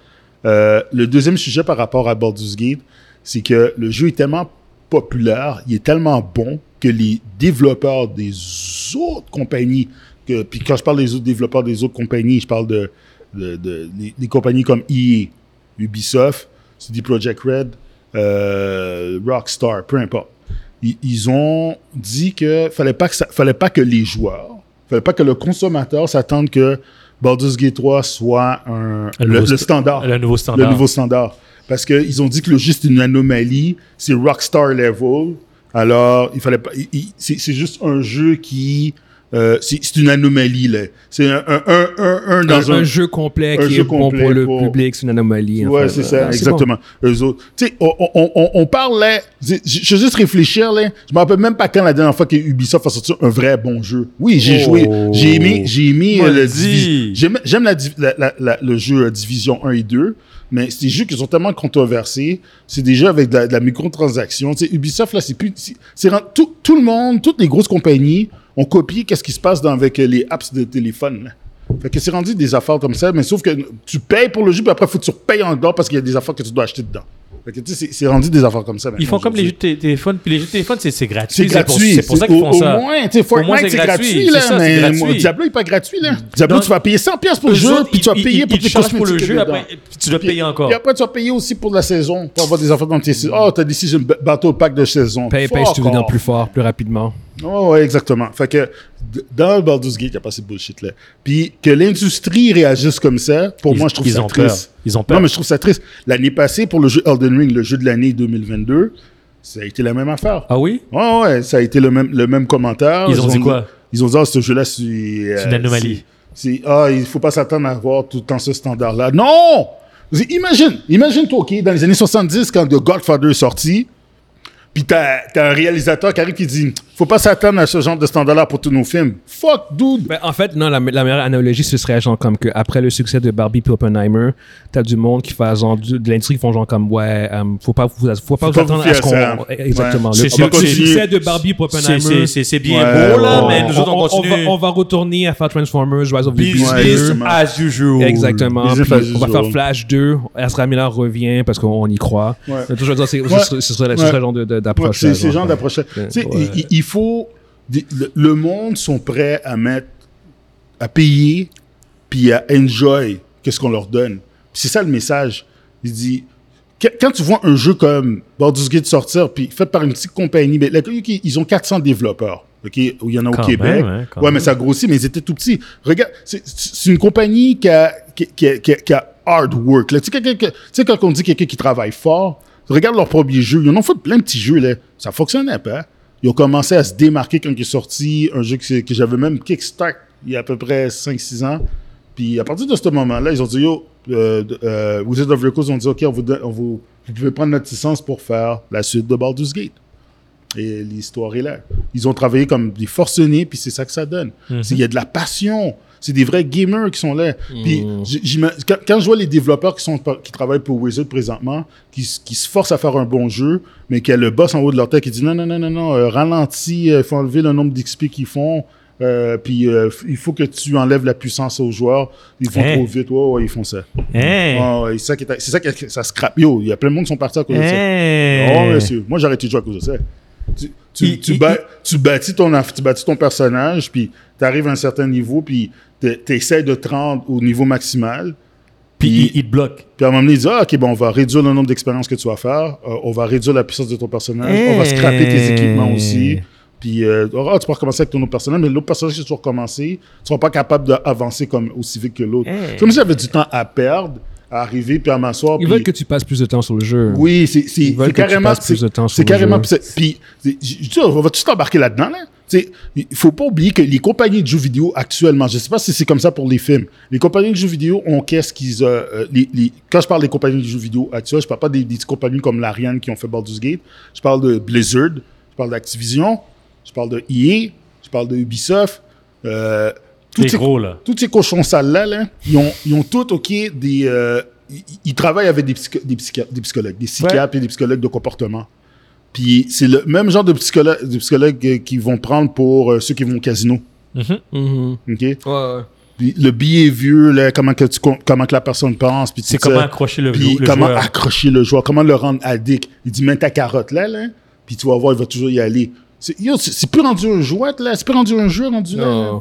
Euh, le deuxième sujet par rapport à Baldur's Gate, c'est que le jeu est tellement populaire, il est tellement bon que les développeurs des autres compagnies, que, puis quand je parle des autres développeurs des autres compagnies, je parle de, de, de- les compagnies comme EA, Ubisoft, CD Projekt Red, euh, Rockstar, peu importe. Ils, ils ont dit que fallait pas que ça, fallait pas que les joueurs fallait pas que le consommateur s'attende que Baldur's Gate 3 soit un, le, nouveau le sta- standard. le nouveau Le standard. nouveau standard. Parce qu'ils ont dit que le c'est une anomalie. C'est Rockstar level. Alors, il fallait pas. c'est juste un jeu qui. Euh, c'est une anomalie, là. C'est un, un, un, un, dans un, un. un jeu complet un qui jeu est bon pour le pour- public, c'est une anomalie. en Ouais, fait. c'est Euh, ça, exactement. Eux autres. Tu sais, on, on, on, on parle là. Je veux juste réfléchir là. Je me rappelle même pas quand la dernière fois que Ubisoft a sorti un vrai bon jeu. Oui, j'ai Oh. joué. J'ai aimé, j'ai aimé euh, le. Divi- J'aime j'aime la, la, la, la- le jeu euh, Division 1 et 2. Mais c'est des jeux qui sont tellement controversés. C'est des jeux avec de la, de la microtransaction. Tu sais, Ubisoft, là, c'est plus. c'est- tout, tout le monde, toutes les grosses compagnies ont copié qu'est-ce qui se passe dans, avec les apps de téléphone? Là. Fait que c'est rendu des affaires comme ça, mais sauf que tu payes pour le jeu, puis après, il faut que tu repayes encore parce qu'il y a des affaires que tu dois acheter dedans. Fait que tu sais, c'est- rendu des affaires comme ça. Ils font comme les jeux de té- téléphone. Puis les jeux de téléphone, c'est gratuit. C'est gratuit. C'est pour ça qu'ils font au ça. moins, tu sais, Au moins, Fortnite, c'est gratuit. là, mais gratuit. moi, Diablo n'est pas gratuit, là. Diablo, Non, tu vas payer 100$ piastres pour le jeu, autres, puis tu vas payer pour tes chargent pour le cosmétiques jeu, dedans. après, puis tu dois payer encore. Puis après, tu vas payer aussi pour la saison, pour avoir des affaires dans tes saisons. Oh, t'as décidé une battle pack de saison. Paye, paye, Fuck si tu deviens off. plus fort, plus rapidement. Oh, ouais, exactement. Fait que dans Baldur's Gate, il n'y a pas ces bullshit-là. Puis que l'industrie réagisse comme ça, pour Ils- moi, je trouve ils ça ont peur. triste. Ils ont peur. Non, mais je trouve ça triste. L'année passée, pour le jeu Elden Ring, le jeu de l'année 2022, ça a été la même affaire. Ah oui? Ouais, ouais, ça a été le même, le même commentaire. Ils ont dit quoi? Ils ont dit, ah, ce jeu-là, c'est... euh, C'est une anomalie. c'est- ah, il faut pas s'attendre à avoir tout le temps ce standard-là. Non! Imagine, imagine-toi, OK, dans les années 70, quand The Godfather est sorti, puis t'as as un réalisateur qui arrive qui dit, faut pas s'attendre à ce genre de standard-là pour tous nos films. Fuck, dude! Ben, en fait, non, la, la meilleure analogie, ce serait genre comme que après le succès de Barbie et Oppenheimer, t'as du monde qui fait genre du- de l'industrie qui font genre comme ouais, euh, faut pas vous, faut pas vous pas attendre vous à ce à qu'on. Exactement. Ouais. Le, le succès de Barbie et C'est- Oppenheimer. C'est bien Ouais, beau, là, ouais, mais nous autres, on on, continue. va, on va retourner à faire Transformers, Rise of the Business Beast 2. exactement. as usual. Exactement. Business Puis as on va usual. faire Flash 2. Ezra Miller revient parce qu'on y croit. Je veux dire, ce serait- ce serait ce Ouais. serait le genre d'approche. c'est ce genre d'approche. Faut. Le, monde sont prêts à mettre. à payer, puis à enjoy qu'est-ce qu'on leur donne. C'est ça le message. Il dit. Quand tu vois un jeu comme Baldur's Gate sortir, puis fait par une petite compagnie, mais là, ils ont 400 développeurs, ok, il y en a au Quand Québec. même, hein, ouais, mais ça grossit, mais ils étaient tout petits. Regarde, c'est- une compagnie qui a, qui, qui- qui- qui a hard work. là. Tu sais, quelqu'un que- tu sais, quand on dit quelqu'un qui travaille fort, regarde leur premier jeu. Ils en ont fait plein de petits jeux, là. Ça fonctionnait pas. Ils ont commencé à se démarquer quand il est sorti un jeu que, que j'avais même kickstart il y a à peu près 5-6 ans. Puis à partir de ce moment-là, ils ont dit Yo, euh, euh, Wizard of Coast ont dit Ok, on vous, on vous, vous pouvez prendre notre licence pour faire la suite de Baldur's Gate. Et l'histoire est là. Ils ont travaillé comme des forcenés, puis c'est ça que ça donne. C'est- Il y a de la passion. C'est des vrais gamers qui sont là. Puis j'ima- quand, quand je vois les développeurs qui, sont, qui travaillent pour Wizard présentement, qui, qui se forcent à faire un bon jeu, mais qu'il y a le boss en haut de leur tête qui dit non, non, non, non, non, euh, ralentis, il faut enlever le nombre d'XP qu'ils font. euh, puis euh, il faut que tu enlèves la puissance aux joueurs. Ils font Hein? trop vite. Ouais, ouais, ils font ça. Hein? C'est ça qui est- c'est ça qui ça scrape. Yo, il y a plein de monde qui sont partis à cause de ça. Hein? Oh, monsieur. Moi, j'ai arrêté de jouer à cause de ça. Tu, tu, Il- tu, il- bâ- tu bâtis ton, tu bâtis ton personnage, puis tu arrives à un certain niveau, puis tu essaies de te rendre au niveau maximal. Puis il, il te bloque. puis à un moment donné, il dit ah, OK, bon, on va réduire le nombre d'expériences que tu vas faire, euh, on va réduire la puissance de ton personnage, on va scraper tes équipements aussi. Puis euh, ah, tu peux recommencer avec ton autre personnage, mais l'autre personnage que tu vas recommencer, tu seras pas capable d'avancer comme aussi vite que l'autre. Hey. C'est Comme si j'avais du temps à perdre, à arriver, puis à m'asseoir. Ils puis- veulent que tu passes plus de temps sur le jeu. oui, c'est c'est- Ils veulent c'est que tu carrément. passes plus de temps C'est sur c'est le carrément. jeu. c'est- Puis, je je dis, on va tout embarquer là-dedans, là. Sais, Il faut pas oublier que les compagnies de jeux vidéo actuellement, je sais pas si c'est comme ça pour les films, les compagnies de jeux vidéo ont qu'est-ce qu'ils. euh, euh, les- les- quand je parle des compagnies de jeux vidéo actuelles, je parle pas des, des compagnies comme l'Ariane qui ont fait Baldur's Gate. Je parle de Blizzard, je parle d'Activision, je parle de EA, je parle de Ubisoft. Euh, toutes ces- gros, là. tous ces cochons sales-là, là, ils, ont, ils ont tous, OK, des... euh, ils, ils travaillent avec des, psycho- des, psychi- des psychologues, des psychiatres et des psychologues de comportement. Puis c'est le même genre de psychologue, de psychologues euh, qu'ils vont prendre pour euh, ceux qui vont au casino. Mhm. OK? Ouais, ouais. Puis le billet vieux, là, comment, que tu, com- comment que la personne pense. puis C'est comment accrocher le, Puis le comment joueur. accrocher le joueur, comment le rendre addict. Il dit, mets ta carotte là, là, puis tu vas voir, il va toujours y aller. C'est yo, c'est- c'est plus rendu un jouet, là? C'est plus rendu un jeu rendu là? là.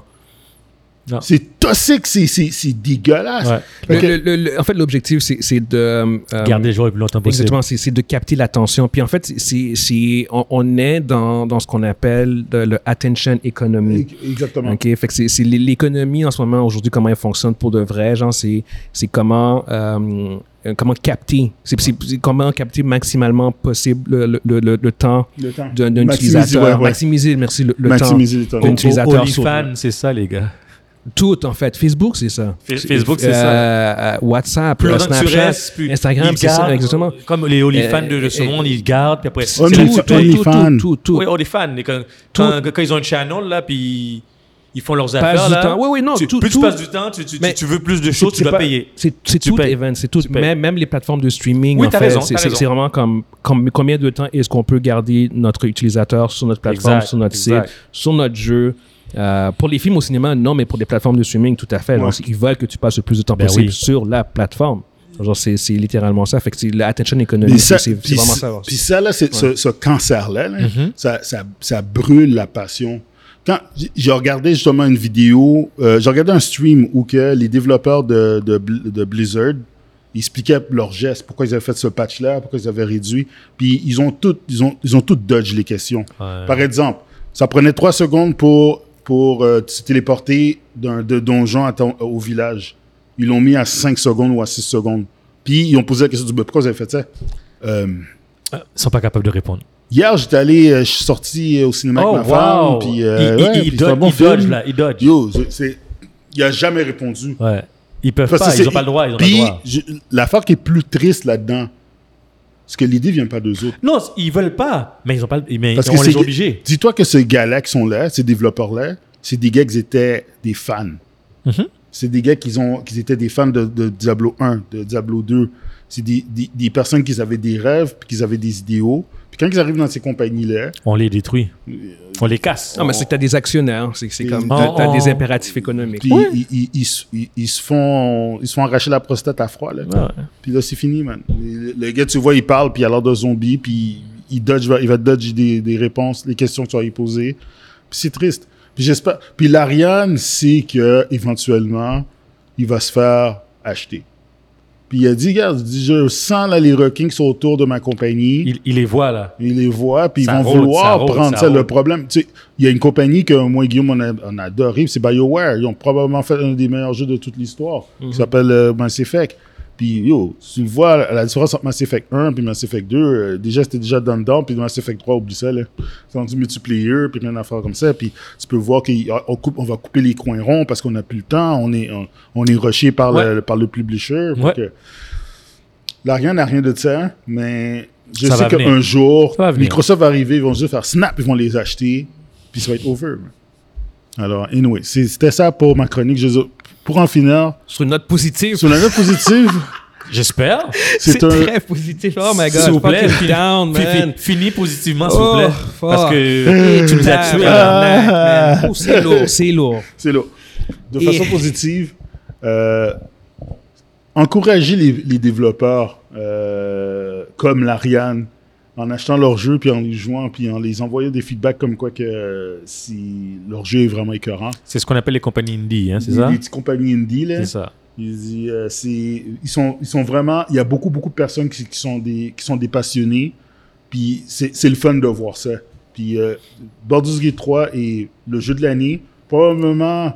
C'est toxique, c'est, c'est, c'est dégueulasse. Ouais. Le- que- le- le- le- en fait, l'objectif, c'est c'est de... euh, Garder les joueurs le plus longtemps possible. Exactement, c'est c'est de capter l'attention. Puis en fait, c'est c'est on, on est dans, dans ce qu'on appelle de- le attention economy. Exactement. OK, fait que c'est c'est l'é- l'économie en ce moment aujourd'hui comment elle fonctionne pour de vrai, genre c'est c'est comment euh, comment capter, c'est c'est- c'est comment capter maximalement possible le, le, le, le- temps temps. d'un utilisateur, ouais, ouais. maximiser merci le, le Maximiser le temps. d'un utilisateur c'est ça, les gars. Tout en fait, Facebook c'est ça. Fa- Facebook, c'est ça. Euh, WhatsApp, Plus euh, Snapchat, restes, plus- Instagram, ils c'est ça gardent, exactement. Comme les OnlyFans Euh, de, ce euh, monde, ils gardent, puis après, payes. Only- tout, fan. tout, tout, tout. Oui, OnlyFans. les- Quand, quand, quand ils ont une channel, là, puis ils font leurs Passe affaires, du là. temps. Oui, oui, non, tu- tout- plus tout- tu passes du temps, tu, tu, Mais tu veux plus de choses, tu dois pas- payer. C'est tout event, c'est tout. Même, même les plateformes de streaming, Oui, en fait, raison, c'est vraiment comme, comme combien de temps est-ce qu'on peut garder notre utilisateur sur notre plateforme, sur notre site, sur notre jeu? Euh, pour les films au cinéma, non, mais pour des plateformes de streaming, tout à fait. Genre, Ouais. ils veulent que tu passes le plus de temps Ben possible oui. sur la plateforme. Genre, c'est littéralement ça. Fait que c'est l'attention économique, Puis ça, c'est vraiment ça-. Puis ça, là, c'est- ce, ce cancer-là, là, Mhm. ça, ça, ça brûle la passion. Quand j'ai regardé justement une vidéo, euh, j'ai regardé un stream où que les développeurs de, de, Bl- de Blizzard ils expliquaient leurs gestes, pourquoi ils avaient fait ce patch-là, pourquoi ils avaient réduit. Puis ils ont tout, ils ont, ils ont tout dodge les questions. Par exemple, ça prenait trois secondes pour, pour euh, se téléporter d'un de donjon à ton- au village. Ils l'ont mis à 5 secondes ou à 6 secondes. Puis ils ont posé la question du pourquoi vous avez fait ça? Euh, Ils sont pas capables de répondre. hier, j'étais allé, euh, je suis sorti au cinéma Oh, avec ma femme. Puis, euh, il, ouais, il, puis il c'est un dodge, bon il dodge, film. là. Il dodge. Yo, il a jamais répondu. Ouais. Ils peuvent Parce pas, ils c'est- ont pas le droit. Ils ont Puis, pas le droit. je- l'affaire qui est plus triste là-dedans, c'est que l'idée vient pas d'eux autres. Non, ils veulent pas, mais ils ont pas. Mais Parce on que les obligés. Dis-toi que ces gars-là qui sont là, ces développeurs-là, c'est des gars qui étaient des fans. Mhm. C'est des gars qui, ont, qui étaient des fans de, de Diablo 1, de Diablo 2. C'est des, des, des personnes qui avaient des rêves, puis qui avaient des idéaux. Puis quand ils arrivent dans ces compagnies-là, On les détruit. Euh, On les casse. Non, mais c'est que tu as des actionnaires. C'est c'est comme. Oh, Tu as, oh. des impératifs économiques. puis ils, ils- ils se- ils- ils se font, ils se font arracher la prostate à froid. Là. Ouais. Puis là, c'est fini, man. Le, le gars, tu vois, il parle, puis il a l'air de zombie, puis il, dodge, il va dodge des, des réponses, les questions que tu vas lui poser. Puis c'est triste. Puis j'espère. Puis l'Ariane sait que éventuellement, il va se faire acheter. Puis il a dit, regarde, je sens là, les requins qui sont autour de ma compagnie. Il, il les voit, là. Il les voit, puis ils vont vouloir prendre ça ça. Le problème, tu sais, il y a une compagnie que moi et Guillaume, on a, on a adoré, c'est BioWare. Ils ont probablement fait un des meilleurs jeux de toute l'histoire, Mhm. qui s'appelle euh, Mass Effect. Puis, yo, tu le vois, la différence entre Mass Effect 1 et Mass Effect 2, euh, déjà, c'était déjà done down, puis Mass Effect 3, oublie ça, là. C'est rendu multiplayer, puis plein d'affaires comme ça, puis tu peux voir qu'on on va couper les coins ronds parce qu'on n'a plus le temps, on est, on, on est rushé par, le, par le publisher. Ouais. que, L'Ariane n'a rien de ça, mais je Ça sais qu'un jour, va. Microsoft va arriver, ils vont juste faire snap, ils vont les acheter, puis ça va être over. man. Alors, anyway, c'était ça pour ma chronique. Je- pour en finir, Sur une note positive. sur la note positive, J'espère. c'est un. très positif. Oh my god. S'il vous plaît, down, man. fi- Finis positivement, s'il vous Oh, plaît. fuck. Parce que tu nous as tués. Tabarnak, man. Oh, c'est lourd, c'est lourd. C'est. De Et- façon positive, euh, encourager les, les développeurs euh, comme l'Ariane en achetant leur jeu, puis en les jouant, puis en les envoyant des feedbacks comme quoi que euh, si leur jeu est vraiment écœurant. C'est ce qu'on appelle les compagnies indie, hein, c'est ça? Les petites compagnies indie, là. C'est ça. Il dit, euh, ils sont, ils sont vraiment, il y a beaucoup, beaucoup de personnes qui, qui sont des, qui sont des passionnés. Puis c'est, c'est le fun de voir ça. Puis euh, Baldur's Gate 3 est le jeu de l'année, probablement,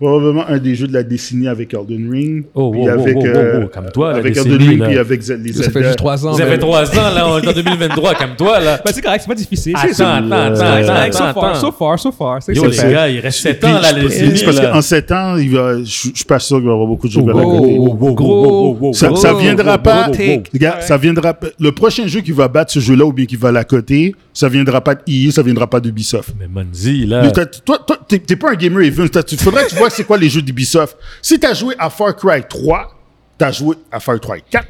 probablement un des jeux de la décennie avec Elden Ring. Oh, puis wow, wow, avec, wow, wow, euh, wow, calme-toi, la avec décennie, Elden Ring, là. puis avec les Ça fait Zelda. juste trois ans. Vous avez man. trois ans, là, on est en 2023, calme-toi, là. Ben, c'est correct, c'est pas difficile. Attends, C'est ça. attends, attends, c'est attends, correct, so attends, far, attends. so far, so far. C'est Yo, c'est les fait. gars, il reste 7 Puis ans, là, c'est décennies, parce qu'en 7 ans, il va, je, je suis pas sûr qu'il va y avoir beaucoup de jeux Oh, à la oh, côté. oh, oh, Gros, oh, oh, oh, Ça, oh, ça oh, viendra oh, pas. oh, oh, oh. Les gars, ça viendra pas- Le prochain jeu qui va battre ce jeu-là ou bien qui va la coter, ça viendra pas de EA, ça viendra pas d'Ubisoft. Mais Manzi, là. Toi, toi, t'es pas un gamer Tu faudrait que tu vois c'est quoi les jeux d'Ubisoft? Si t'as joué à Far Cry 3, t'as joué à Far Cry 4,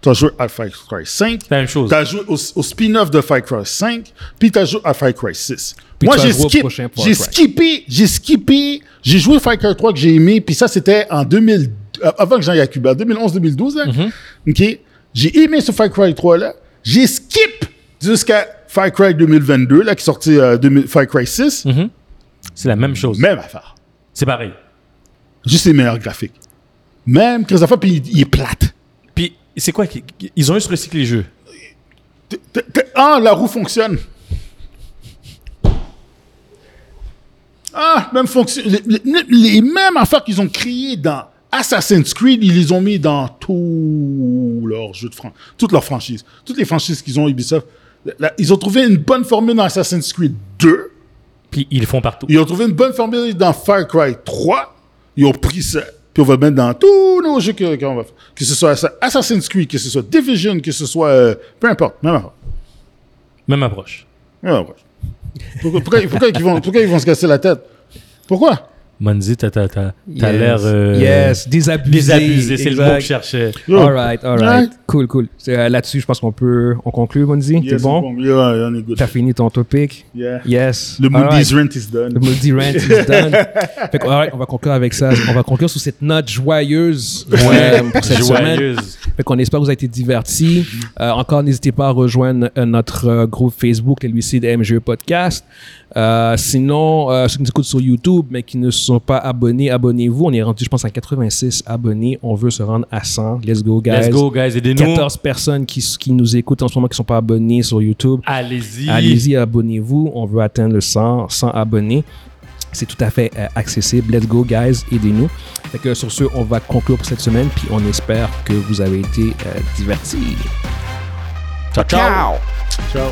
t'as joué à Far Cry 5, C'est la même chose. t'as joué au, au spin-off de Far Cry 5, puis t'as joué à Far Cry 6. Puis Moi, tu j'ai skip, skippé, j'ai skippé, j'ai joué Far Cry 3 que j'ai aimé, puis ça, c'était en 2000, euh, avant que j'aille à Cuba, 2011-2012, là. Mm-hmm. OK? J'ai aimé ce Far Cry 3-là. J'ai skip jusqu'à Far Cry 2022, là, qui est sorti euh, 2000 Far Cry 6. C'est la même chose. Même affaire. C'est pareil. Juste les meilleurs graphiques. Même Christopher, puis il, il est plate. Puis, c'est quoi Ils ont juste recyclé les jeux. Ah, la roue fonctionne. Ah, même fonction. Les, mêmes affaires qu'ils ont créées dans Assassin's Creed, ils les ont mis dans tous leurs jeux de fran toutes leurs franchises. Toutes les franchises qu'ils ont Ubisoft. Là, ils ont trouvé une bonne formule dans Assassin's Creed 2. Puis, ils le font partout. Ils ont trouvé une bonne formule dans Far Cry 3. Ils ont pris ça. Puis on va le mettre dans tous nos jeux qu'on va faire. Que ce soit Assa- Assassin's Creed, que ce soit Division, que ce soit. euh, peu importe. Même affaire. Même approche. Ouais, ouais. Pourquoi, pourquoi- pourquoi ils vont, pourquoi ils vont se casser la tête? Pourquoi? Manzi, t'as t'as- t'as- t'as Yes. l'air. euh, Yes, désabusé. Désabusé, c'est le mot que je cherchais. All right, all right. Ouais. Cool, cool. Euh, là-dessus, je pense qu'on peut, on conclut, Monzi. T'es Yes, bon? Yeah, on est good. T'as fini ton topic? Yeah. Yes. Le Moody's right. rent is done. Le Moody Rant is done. fait que, all right, on va conclure avec ça. On va conclure sur cette note joyeuse euh, pour cette semaine. Joyeuse. Fait qu'on espère que vous avez été divertis. Euh, encore, n'hésitez pas à rejoindre notre groupe Facebook, le Lucide MGE Podcast. Euh, sinon, euh, ceux qui nous écoutent sur YouTube, mais qui ne sont pas abonnés, abonnez-vous. On est rendu, je pense, à 86 abonnés. On veut se rendre à 100. Let's go, guys. Let's go, guys. Aidez-nous. 14 personnes qui, qui nous écoutent en ce moment qui ne sont pas abonnés sur YouTube. Allez-y. Allez-y, abonnez-vous. On veut atteindre le 100, 100 abonnés. C'est tout à fait euh, accessible. Let's go, guys. Aidez-nous. Fait que sur ce, on va conclure pour cette semaine. Puis on espère que vous avez été euh, divertis. Ciao, ciao. Ciao.